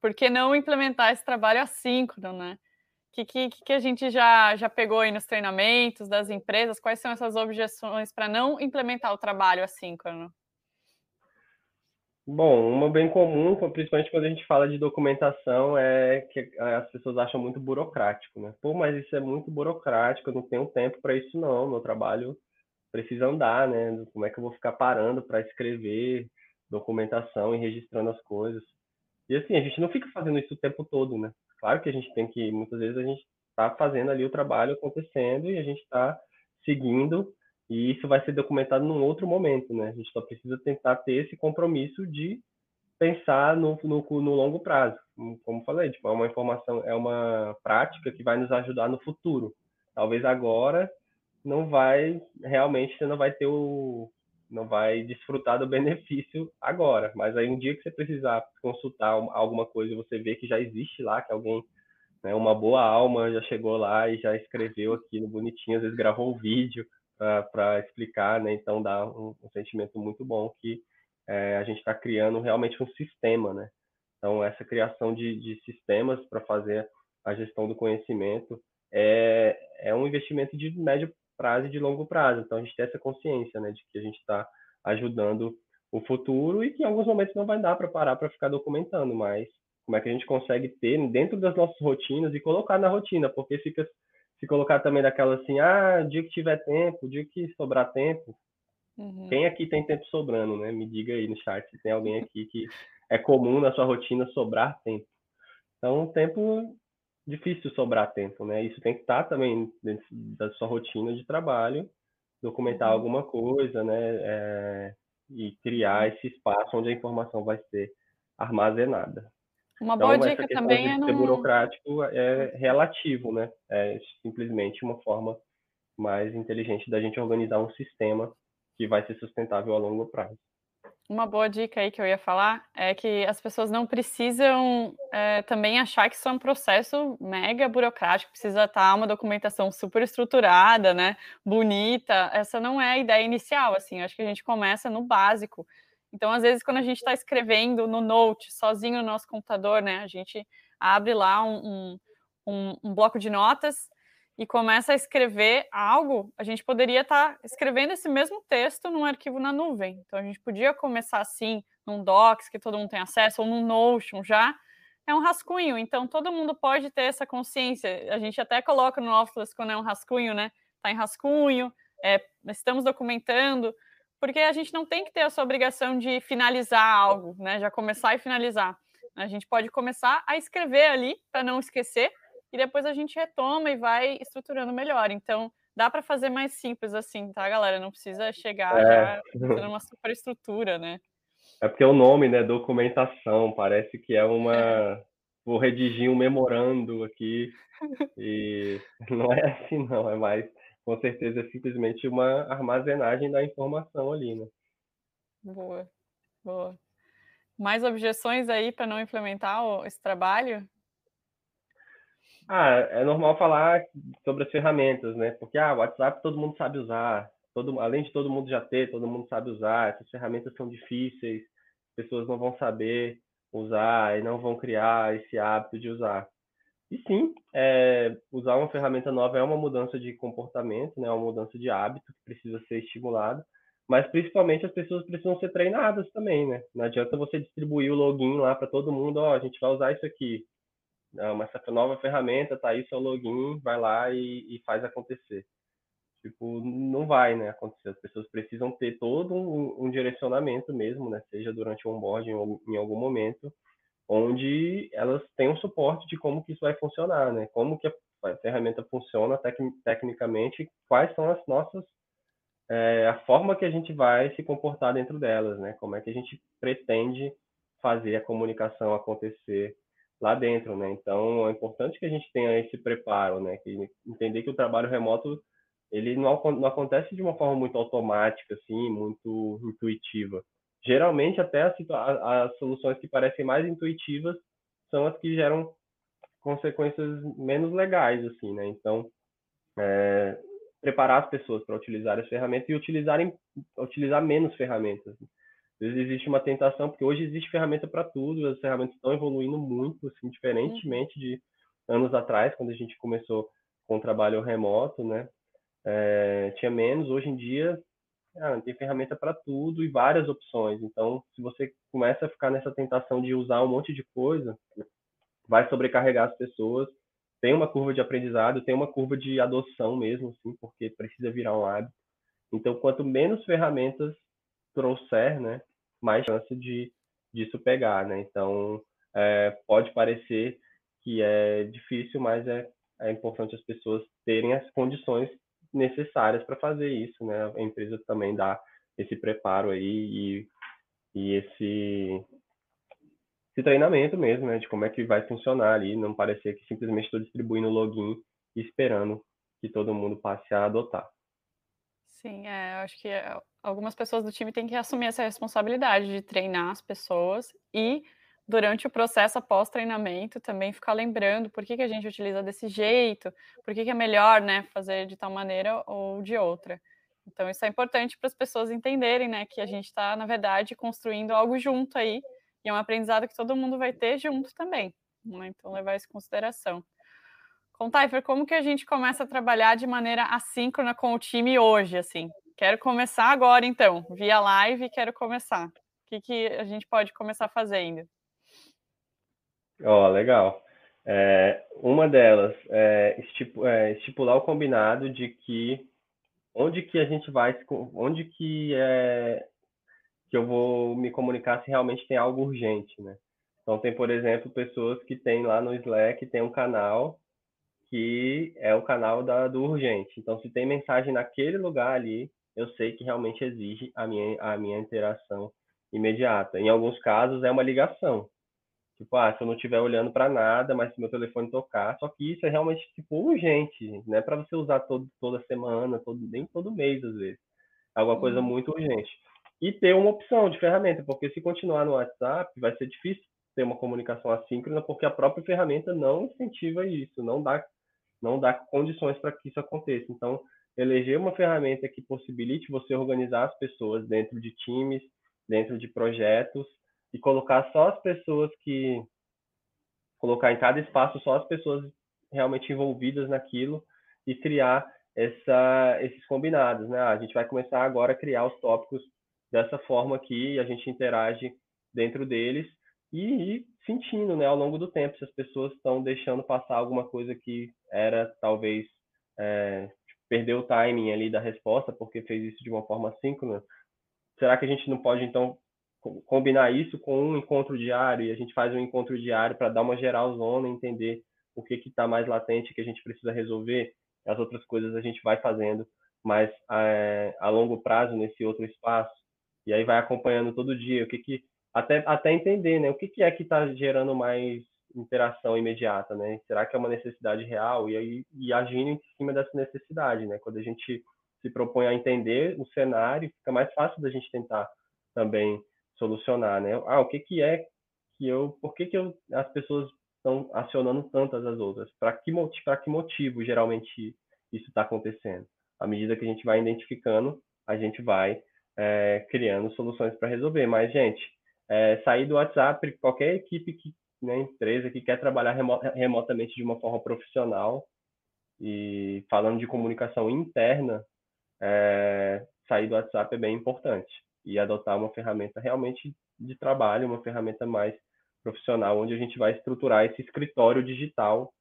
por que não implementar esse trabalho assíncrono, né? O que, que, que a gente já, já pegou aí nos treinamentos das empresas? Quais são essas objeções para não implementar o trabalho assíncrono? Bom, uma bem comum, principalmente quando a gente fala de documentação, é que as pessoas acham muito burocrático, né? Pô, mas isso é muito burocrático, eu não tenho tempo para isso não, meu trabalho precisa andar, né? Como é que eu vou ficar parando para escrever documentação e registrando as coisas? E assim, a gente não fica fazendo isso o tempo todo, né? Claro que a gente tem que, muitas vezes a gente está fazendo ali o trabalho acontecendo e a gente está seguindo e isso vai ser documentado num outro momento, né? A gente só precisa tentar ter esse compromisso de pensar no, no, no longo prazo. Como falei, tipo, é uma informação, é uma prática que vai nos ajudar no futuro. Talvez agora não vai, realmente você não vai ter o, não vai desfrutar do benefício agora, mas aí um dia que você precisar consultar alguma coisa, você vê que já existe lá, que alguém, né, uma boa alma já chegou lá e já escreveu aquilo bonitinho, às vezes gravou um vídeo, para explicar, né? Então dá um, um sentimento muito bom que é, a gente está criando realmente um sistema, né? Então essa criação de, de sistemas para fazer a gestão do conhecimento é, é um investimento de médio prazo e de longo prazo. Então a gente tem essa consciência, né, de que a gente está ajudando o futuro e que em alguns momentos não vai dar para parar para ficar documentando, mas como é que a gente consegue ter dentro das nossas rotinas e colocar na rotina, porque fica se colocar também daquela assim, ah, dia que tiver tempo, dia que sobrar tempo. Uhum. Quem aqui tem tempo sobrando, né? Me diga aí no chat se tem alguém aqui que é comum na sua rotina sobrar tempo. Então, tempo difícil sobrar tempo, né? Isso tem que estar também dentro da sua rotina de trabalho, documentar uhum. alguma coisa, né? É, e criar esse espaço onde a informação vai ser armazenada. Uma boa então, dica também é não... ser burocrático é relativo, né? É simplesmente uma forma mais inteligente da gente organizar um sistema que vai ser sustentável a longo prazo. Uma boa dica aí que eu ia falar é que as pessoas não precisam é, também achar que isso é um processo mega burocrático, precisa estar uma documentação super estruturada, né, bonita. Essa não é a ideia inicial, assim. Acho que a gente começa no básico. Então, às vezes, quando a gente está escrevendo no Note, sozinho no nosso computador, né, a gente abre lá um, um, um bloco de notas e começa a escrever algo, a gente poderia estar tá escrevendo esse mesmo texto num arquivo na nuvem. Então, a gente podia começar assim, num Docs, que todo mundo tem acesso, ou num Notion já. É um rascunho, então todo mundo pode ter essa consciência. A gente até coloca no Office quando é um rascunho, né? Está em rascunho, é, estamos documentando, porque a gente não tem que ter essa obrigação de finalizar algo, né? Já começar e finalizar. A gente pode começar a escrever ali para não esquecer e depois a gente retoma e vai estruturando melhor. Então, dá para fazer mais simples assim, tá, galera? Não precisa chegar é. já fazendo uma superestrutura, né? É porque o nome, né, documentação, parece que é uma vou redigir um memorando aqui e não é assim não, é mais com certeza é simplesmente uma armazenagem da informação ali, né? Boa, boa. Mais objeções aí para não implementar esse trabalho? Ah, é normal falar sobre as ferramentas, né? Porque ah, o WhatsApp todo mundo sabe usar, todo, além de todo mundo já ter, todo mundo sabe usar. Essas ferramentas são difíceis, pessoas não vão saber usar e não vão criar esse hábito de usar. E sim, é, usar uma ferramenta nova é uma mudança de comportamento, né, uma mudança de hábito que precisa ser estimulada, mas principalmente as pessoas precisam ser treinadas também, né? Não adianta você distribuir o login lá para todo mundo, ó, oh, a gente vai usar isso aqui. Não, mas essa nova ferramenta tá aí seu login, vai lá e, e faz acontecer. Tipo, não vai, né, acontecer. As pessoas precisam ter todo um, um direcionamento mesmo, né, seja durante o onboarding ou em algum momento, onde elas têm um suporte de como que isso vai funcionar, né? Como que a ferramenta funciona tec tecnicamente, quais são as nossas é, a forma que a gente vai se comportar dentro delas, né? Como é que a gente pretende fazer a comunicação acontecer lá dentro, né? Então é importante que a gente tenha esse preparo, né? Que entender que o trabalho remoto ele não, não acontece de uma forma muito automática, assim, muito intuitiva. Geralmente até as, as soluções que parecem mais intuitivas são as que geram consequências menos legais, assim, né? Então é, preparar as pessoas para utilizar as ferramentas e utilizarem utilizar menos ferramentas. Às vezes existe uma tentação, porque hoje existe ferramenta para tudo, as ferramentas estão evoluindo muito, assim, diferentemente de anos atrás, quando a gente começou com o trabalho remoto, né? É, tinha menos, hoje em dia ah, tem ferramenta para tudo e várias opções. Então, se você começa a ficar nessa tentação de usar um monte de coisa, vai sobrecarregar as pessoas tem uma curva de aprendizado, tem uma curva de adoção mesmo, assim, porque precisa virar um hábito. Então, quanto menos ferramentas trouxer, né, mais chance de disso pegar, né? Então, é, pode parecer que é difícil, mas é, é importante as pessoas terem as condições necessárias para fazer isso, né? A empresa também dá esse preparo aí e, e esse esse treinamento mesmo, né, de como é que vai funcionar ali, não parecer que simplesmente estou distribuindo login e esperando que todo mundo passe a adotar. Sim, é, acho que é, algumas pessoas do time têm que assumir essa responsabilidade de treinar as pessoas e durante o processo após treinamento também ficar lembrando por que, que a gente utiliza desse jeito, por que, que é melhor né, fazer de tal maneira ou de outra. Então isso é importante para as pessoas entenderem né, que a gente está, na verdade, construindo algo junto aí e é um aprendizado que todo mundo vai ter junto também. Né? Então, levar isso em consideração. Com Taifer, como que a gente começa a trabalhar de maneira assíncrona com o time hoje? Assim, quero começar agora, então, via live, quero começar. O que, que a gente pode começar fazendo? Ó, legal. É, uma delas é, é estipular o combinado de que onde que a gente vai, onde que é, que eu vou me comunicar se realmente tem algo urgente, né? Então tem, por exemplo, pessoas que têm lá no Slack, tem um canal que é o canal da, do urgente. Então se tem mensagem naquele lugar ali, eu sei que realmente exige a minha, a minha interação imediata. Em alguns casos é uma ligação. Tipo, ah, se eu não estiver olhando para nada, mas se meu telefone tocar, só que isso é realmente tipo urgente, não é para você usar todo, toda semana, todo, nem todo mês às vezes. É alguma coisa uhum. muito urgente e ter uma opção de ferramenta, porque se continuar no WhatsApp, vai ser difícil ter uma comunicação assíncrona, porque a própria ferramenta não incentiva isso, não dá, não dá condições para que isso aconteça. Então, eleger uma ferramenta que possibilite você organizar as pessoas dentro de times, dentro de projetos, e colocar só as pessoas que. colocar em cada espaço só as pessoas realmente envolvidas naquilo e criar essa, esses combinados, né? A gente vai começar agora a criar os tópicos dessa forma aqui, a gente interage dentro deles e, e sentindo, né, ao longo do tempo, se as pessoas estão deixando passar alguma coisa que era talvez é, perdeu o timing ali da resposta porque fez isso de uma forma síncrona. Será que a gente não pode então combinar isso com um encontro diário e a gente faz um encontro diário para dar uma geral zona, entender o que está mais latente que a gente precisa resolver, as outras coisas a gente vai fazendo mais é, a longo prazo nesse outro espaço e aí vai acompanhando todo dia o que que até até entender, né? O que que é que está gerando mais interação imediata, né? Será que é uma necessidade real e aí e agindo em cima dessa necessidade, né? Quando a gente se propõe a entender o cenário, fica mais fácil da gente tentar também solucionar, né? Ah, o que que é que eu, por que que eu, as pessoas estão acionando tantas as outras? Para que para que motivo geralmente isso está acontecendo? À medida que a gente vai identificando, a gente vai é, criando soluções para resolver. Mas, gente, é, sair do WhatsApp, qualquer equipe, que, né, empresa que quer trabalhar remotamente de uma forma profissional e falando de comunicação interna, é, sair do WhatsApp é bem importante e adotar uma ferramenta realmente de trabalho, uma ferramenta mais profissional, onde a gente vai estruturar esse escritório digital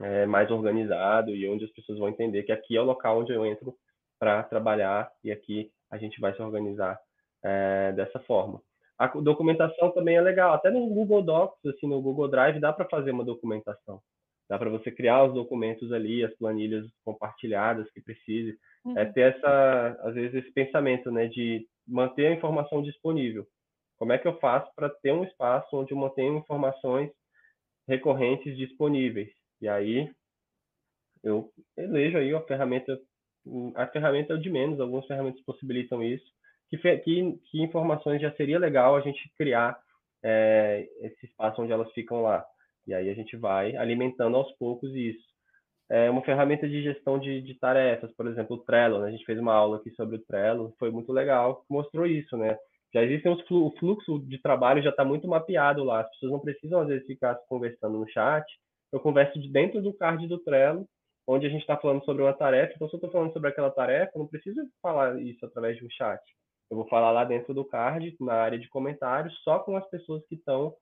é, mais organizado e onde as pessoas vão entender que aqui é o local onde eu entro para trabalhar e aqui a gente vai se organizar é, dessa forma. A documentação também é legal, até no Google Docs, assim, no Google Drive dá para fazer uma documentação. Dá para você criar os documentos ali, as planilhas compartilhadas que precise. É uhum. É ter essa, às vezes, esse pensamento, né, de manter a informação disponível. Como é que eu faço para ter um espaço onde eu mantenho informações recorrentes disponíveis. E aí eu elejo aí a ferramenta, a ferramenta é de menos, algumas ferramentas possibilitam isso, que, que, que informações já seria legal a gente criar é, esse espaço onde elas ficam lá. E aí a gente vai alimentando aos poucos isso. É uma ferramenta de gestão de, de tarefas, por exemplo, o Trello, né? a gente fez uma aula aqui sobre o Trello, foi muito legal, mostrou isso, né? Já existem os flu, o fluxo de trabalho já está muito mapeado lá, as pessoas não precisam às vezes ficar conversando no chat, eu converso de dentro do card do Trello, onde a gente está falando sobre uma tarefa, então se eu estou falando sobre aquela tarefa, eu não preciso falar isso através de um chat. Eu vou falar lá dentro do card, na área de comentários, só com as pessoas que estão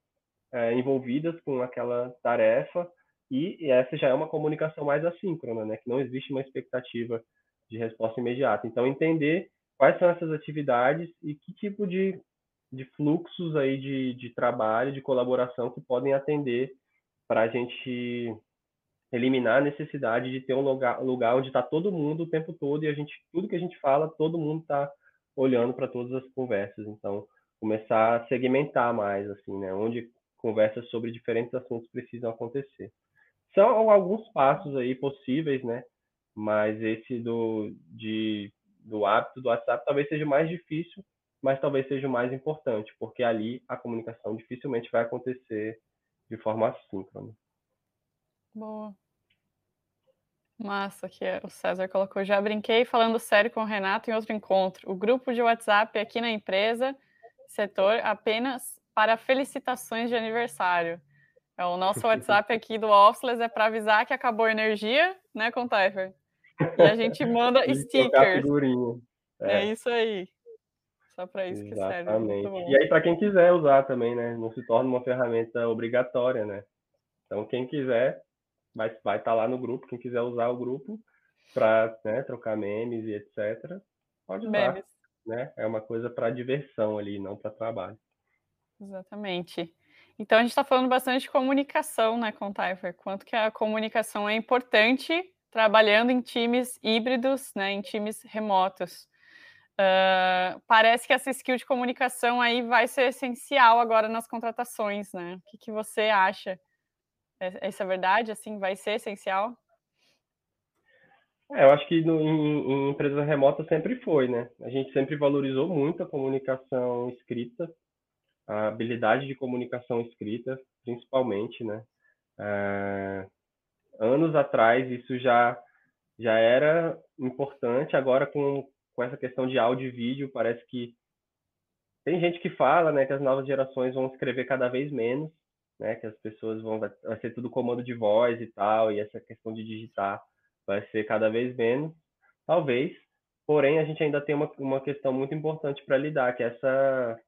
é, envolvidas com aquela tarefa, e, essa já é uma comunicação mais assíncrona, né? que não existe uma expectativa de resposta imediata. Então, entender quais são essas atividades e que tipo de, de fluxos aí de, de trabalho, de colaboração que podem atender para a gente eliminar a necessidade de ter um lugar, lugar onde está todo mundo o tempo todo e a gente tudo que a gente fala todo mundo está olhando para todas as conversas então começar a segmentar mais assim né onde conversas sobre diferentes assuntos precisam acontecer são alguns passos aí possíveis né mas esse do de do hábito do WhatsApp talvez seja mais difícil mas talvez seja o mais importante porque ali a comunicação dificilmente vai acontecer de forma assíncrona Boa. Massa, que o César colocou. Já brinquei falando sério com o Renato em outro encontro. O grupo de WhatsApp aqui na empresa, setor, apenas para felicitações de aniversário. É, o nosso WhatsApp aqui do Officeless é para avisar que acabou a energia, né, Contaifer? E a gente manda stickers. É. é. isso aí. Só para isso Exatamente. que serve. E aí, para quem quiser usar também, né? Não se torna uma ferramenta obrigatória, né? Então, quem quiser, vai estar vai tá lá no grupo. Quem quiser usar o grupo para né, trocar memes e etc., pode usar. Memes. Né? É uma coisa para diversão ali, não para trabalho. Exatamente. Então a gente está falando bastante de comunicação, né, Tyfer? Quanto que a comunicação é importante trabalhando em times híbridos, né, em times remotos. Uh, parece que essa skill de comunicação aí vai ser essencial agora nas contratações, né? O que, que você acha? Essa é verdade, assim, vai ser essencial? É, eu acho que no, em, em empresas remotas sempre foi, né? A gente sempre valorizou muito a comunicação escrita, a habilidade de comunicação escrita, principalmente, né? É, anos atrás isso já já era importante, agora com, com essa questão de áudio e vídeo, parece que tem gente que fala, né, que as novas gerações vão escrever cada vez menos, né? Que as pessoas vão vai ser tudo comando de voz e tal, e essa questão de digitar vai ser cada vez menos, talvez. Porém, a gente ainda tem uma, uma questão muito importante para lidar, que é essa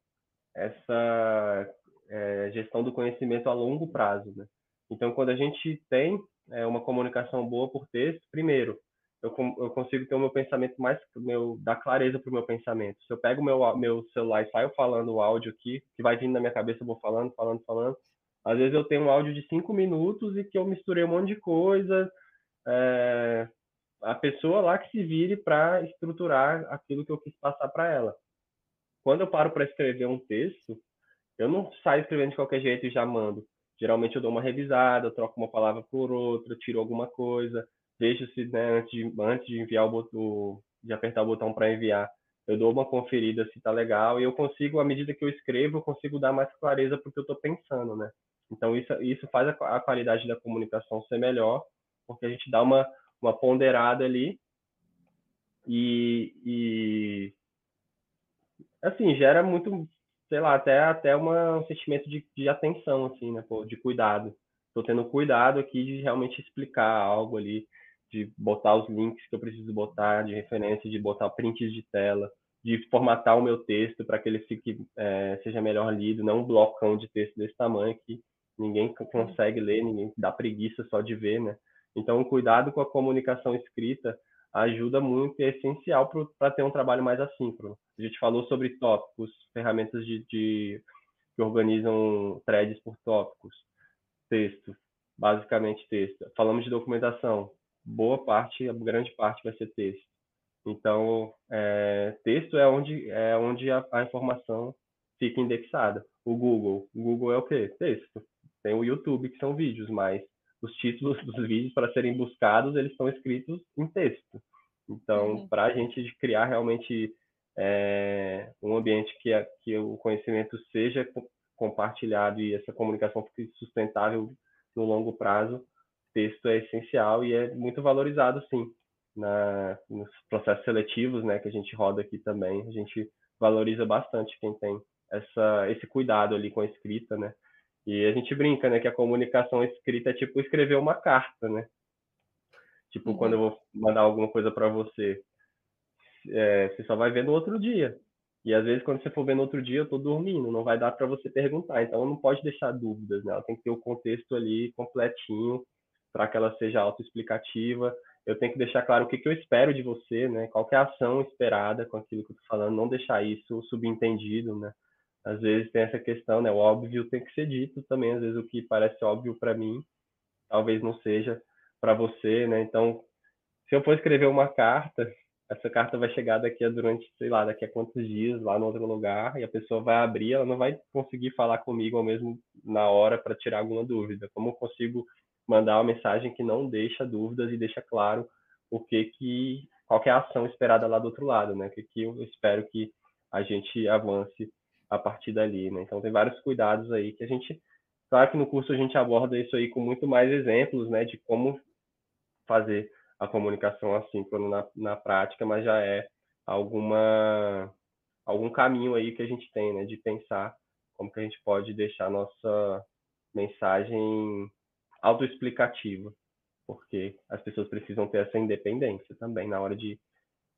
essa é, gestão do conhecimento a longo prazo, né? Então, quando a gente tem é, uma comunicação boa por texto, primeiro, eu, eu consigo ter o meu pensamento mais, meu, dar clareza para o meu pensamento. Se eu pego meu, meu celular e saio falando o áudio aqui, que vai vindo na minha cabeça, eu vou falando, falando, falando, às vezes eu tenho um áudio de cinco minutos e que eu misturei um monte de coisa. É, a pessoa lá que se vire para estruturar aquilo que eu quis passar para ela. Quando eu paro para escrever um texto, eu não saio escrevendo de qualquer jeito e já mando. Geralmente eu dou uma revisada, eu troco uma palavra por outra, tiro alguma coisa, vejo se né, antes, de, antes de enviar o botão, de apertar o botão para enviar, eu dou uma conferida se está legal e eu consigo, à medida que eu escrevo, eu consigo dar mais clareza para o que eu estou pensando, né? Então, isso, isso faz a, a, qualidade da comunicação ser melhor, porque a gente dá uma, uma ponderada ali e, e assim, gera muito, sei lá, até, até uma, um sentimento de, de atenção, assim, né, pô, de cuidado. Estou tendo cuidado aqui de realmente explicar algo ali, de botar os links que eu preciso botar de referência, de botar prints de tela, de formatar o meu texto para que ele fique é, seja melhor lido, não um blocão de texto desse tamanho que ninguém consegue ler, ninguém dá preguiça só de ver, né? Então, cuidado com a comunicação escrita ajuda muito e é essencial para ter um trabalho mais assíncrono. A gente falou sobre tópicos, ferramentas de, de que organizam threads por tópicos, texto, basicamente texto. Falamos de documentação, boa parte, a grande parte vai ser texto. Então, é, texto é onde é onde a, a informação fica indexada. O Google, o Google é o quê? Texto tem o YouTube, que são vídeos, mas os títulos dos vídeos, para serem buscados, eles estão escritos em texto. Então, uhum. para a gente criar realmente é, um ambiente que, a, que o conhecimento seja compartilhado e essa comunicação fique sustentável no longo prazo, texto é essencial e é muito valorizado, sim, na, nos processos seletivos, né, que a gente roda aqui também. A gente valoriza bastante quem tem essa, esse cuidado ali com a escrita, né? E a gente brinca, né, que a comunicação escrita é tipo escrever uma carta, né? Tipo, uhum. quando eu vou mandar alguma coisa para você, é, você só vai ver no outro dia. E às vezes, quando você for ver no outro dia, eu tô dormindo, não vai dar para você perguntar. Então, não pode deixar dúvidas, né? Ela tem que ter o contexto ali completinho para que ela seja autoexplicativa. Eu tenho que deixar claro o que, que eu espero de você, né? Qual é a ação esperada com aquilo que eu tô falando, não deixar isso subentendido, né? Às vezes tem essa questão, né? O óbvio tem que ser dito também. Às vezes o que parece óbvio para mim, talvez não seja para você, né? Então, se eu for escrever uma carta, essa carta vai chegar daqui a durante, sei lá, daqui a quantos dias lá no outro lugar e a pessoa vai abrir, ela não vai conseguir falar comigo ao mesmo na hora para tirar alguma dúvida. Como eu consigo mandar uma mensagem que não deixa dúvidas e deixa claro o que que qual que é a ação esperada lá do outro lado, né? O que que eu espero que a gente avance a partir dali, né? Então tem vários cuidados aí que a gente claro que no curso a gente aborda isso aí com muito mais exemplos, né, de como fazer a comunicação assíncrona na, na prática, mas já é alguma algum caminho aí que a gente tem, né, de pensar como que a gente pode deixar a nossa mensagem autoexplicativa, porque as pessoas precisam ter essa independência também na hora de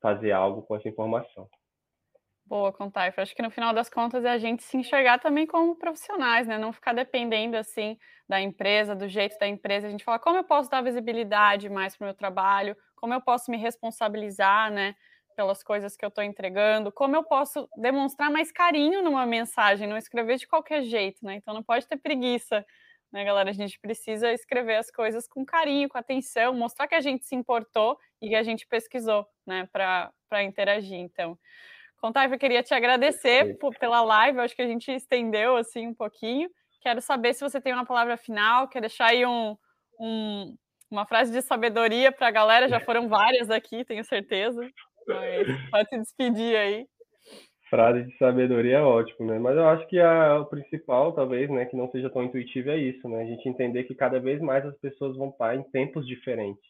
fazer algo com essa informação. Boa, Contaifa. Acho que no final das contas é a gente se enxergar também como profissionais, né? Não ficar dependendo assim da empresa, do jeito da empresa. A gente fala como eu posso dar visibilidade mais para o meu trabalho, como eu posso me responsabilizar, né? Pelas coisas que eu estou entregando, como eu posso demonstrar mais carinho numa mensagem, não escrever de qualquer jeito, né? Então não pode ter preguiça, né, galera? A gente precisa escrever as coisas com carinho, com atenção, mostrar que a gente se importou e que a gente pesquisou, né, para interagir. Então, Contaiva, eu queria te agradecer por, pela live, acho que a gente estendeu assim um pouquinho. Quero saber se você tem uma palavra final, quer deixar aí um, um, uma frase de sabedoria para a galera, já foram várias aqui, tenho certeza. Mas pode se despedir aí. Frase de sabedoria é ótimo, né? Mas eu acho que a, o principal, talvez, né, que não seja tão intuitivo, é isso, né? A gente entender que cada vez mais as pessoas vão estar em tempos diferentes.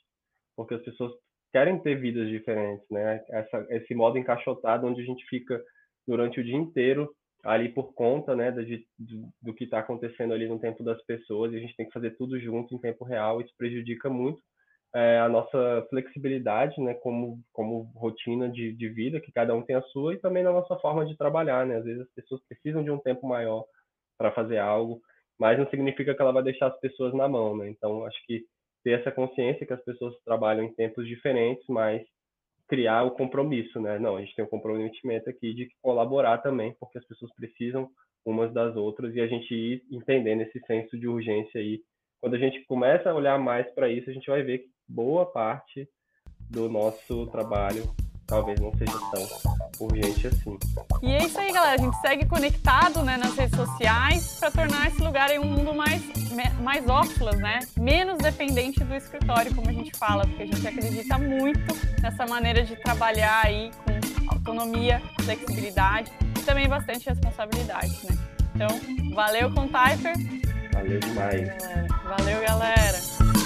Porque as pessoas querem ter vidas diferentes, né? Essa, esse modo encaixotado onde a gente fica durante o dia inteiro ali por conta, né, do, do que está acontecendo ali no tempo das pessoas e a gente tem que fazer tudo junto em tempo real. Isso prejudica muito é, a nossa flexibilidade, né, como, como rotina de, de vida, que cada um tem a sua, e também na nossa forma de trabalhar, né. Às vezes as pessoas precisam de um tempo maior para fazer algo, mas não significa que ela vai deixar as pessoas na mão, né. Então, acho que ter essa consciência que as pessoas trabalham em tempos diferentes, mas criar o compromisso, né? Não, a gente tem um comprometimento aqui de colaborar também, porque as pessoas precisam umas das outras e a gente ir entendendo esse senso de urgência aí. Quando a gente começa a olhar mais para isso, a gente vai ver que boa parte do nosso trabalho talvez não seja tão urgente assim. E é isso aí, galera. A gente segue conectado né, nas redes sociais para tornar esse lugar um mundo mais, mais óculos, né? Menos dependente do escritório, como a gente fala, porque a gente acredita muito nessa maneira de trabalhar aí com autonomia, flexibilidade e também bastante responsabilidade, né? Então, valeu, Contaifer. Valeu demais. Valeu, galera.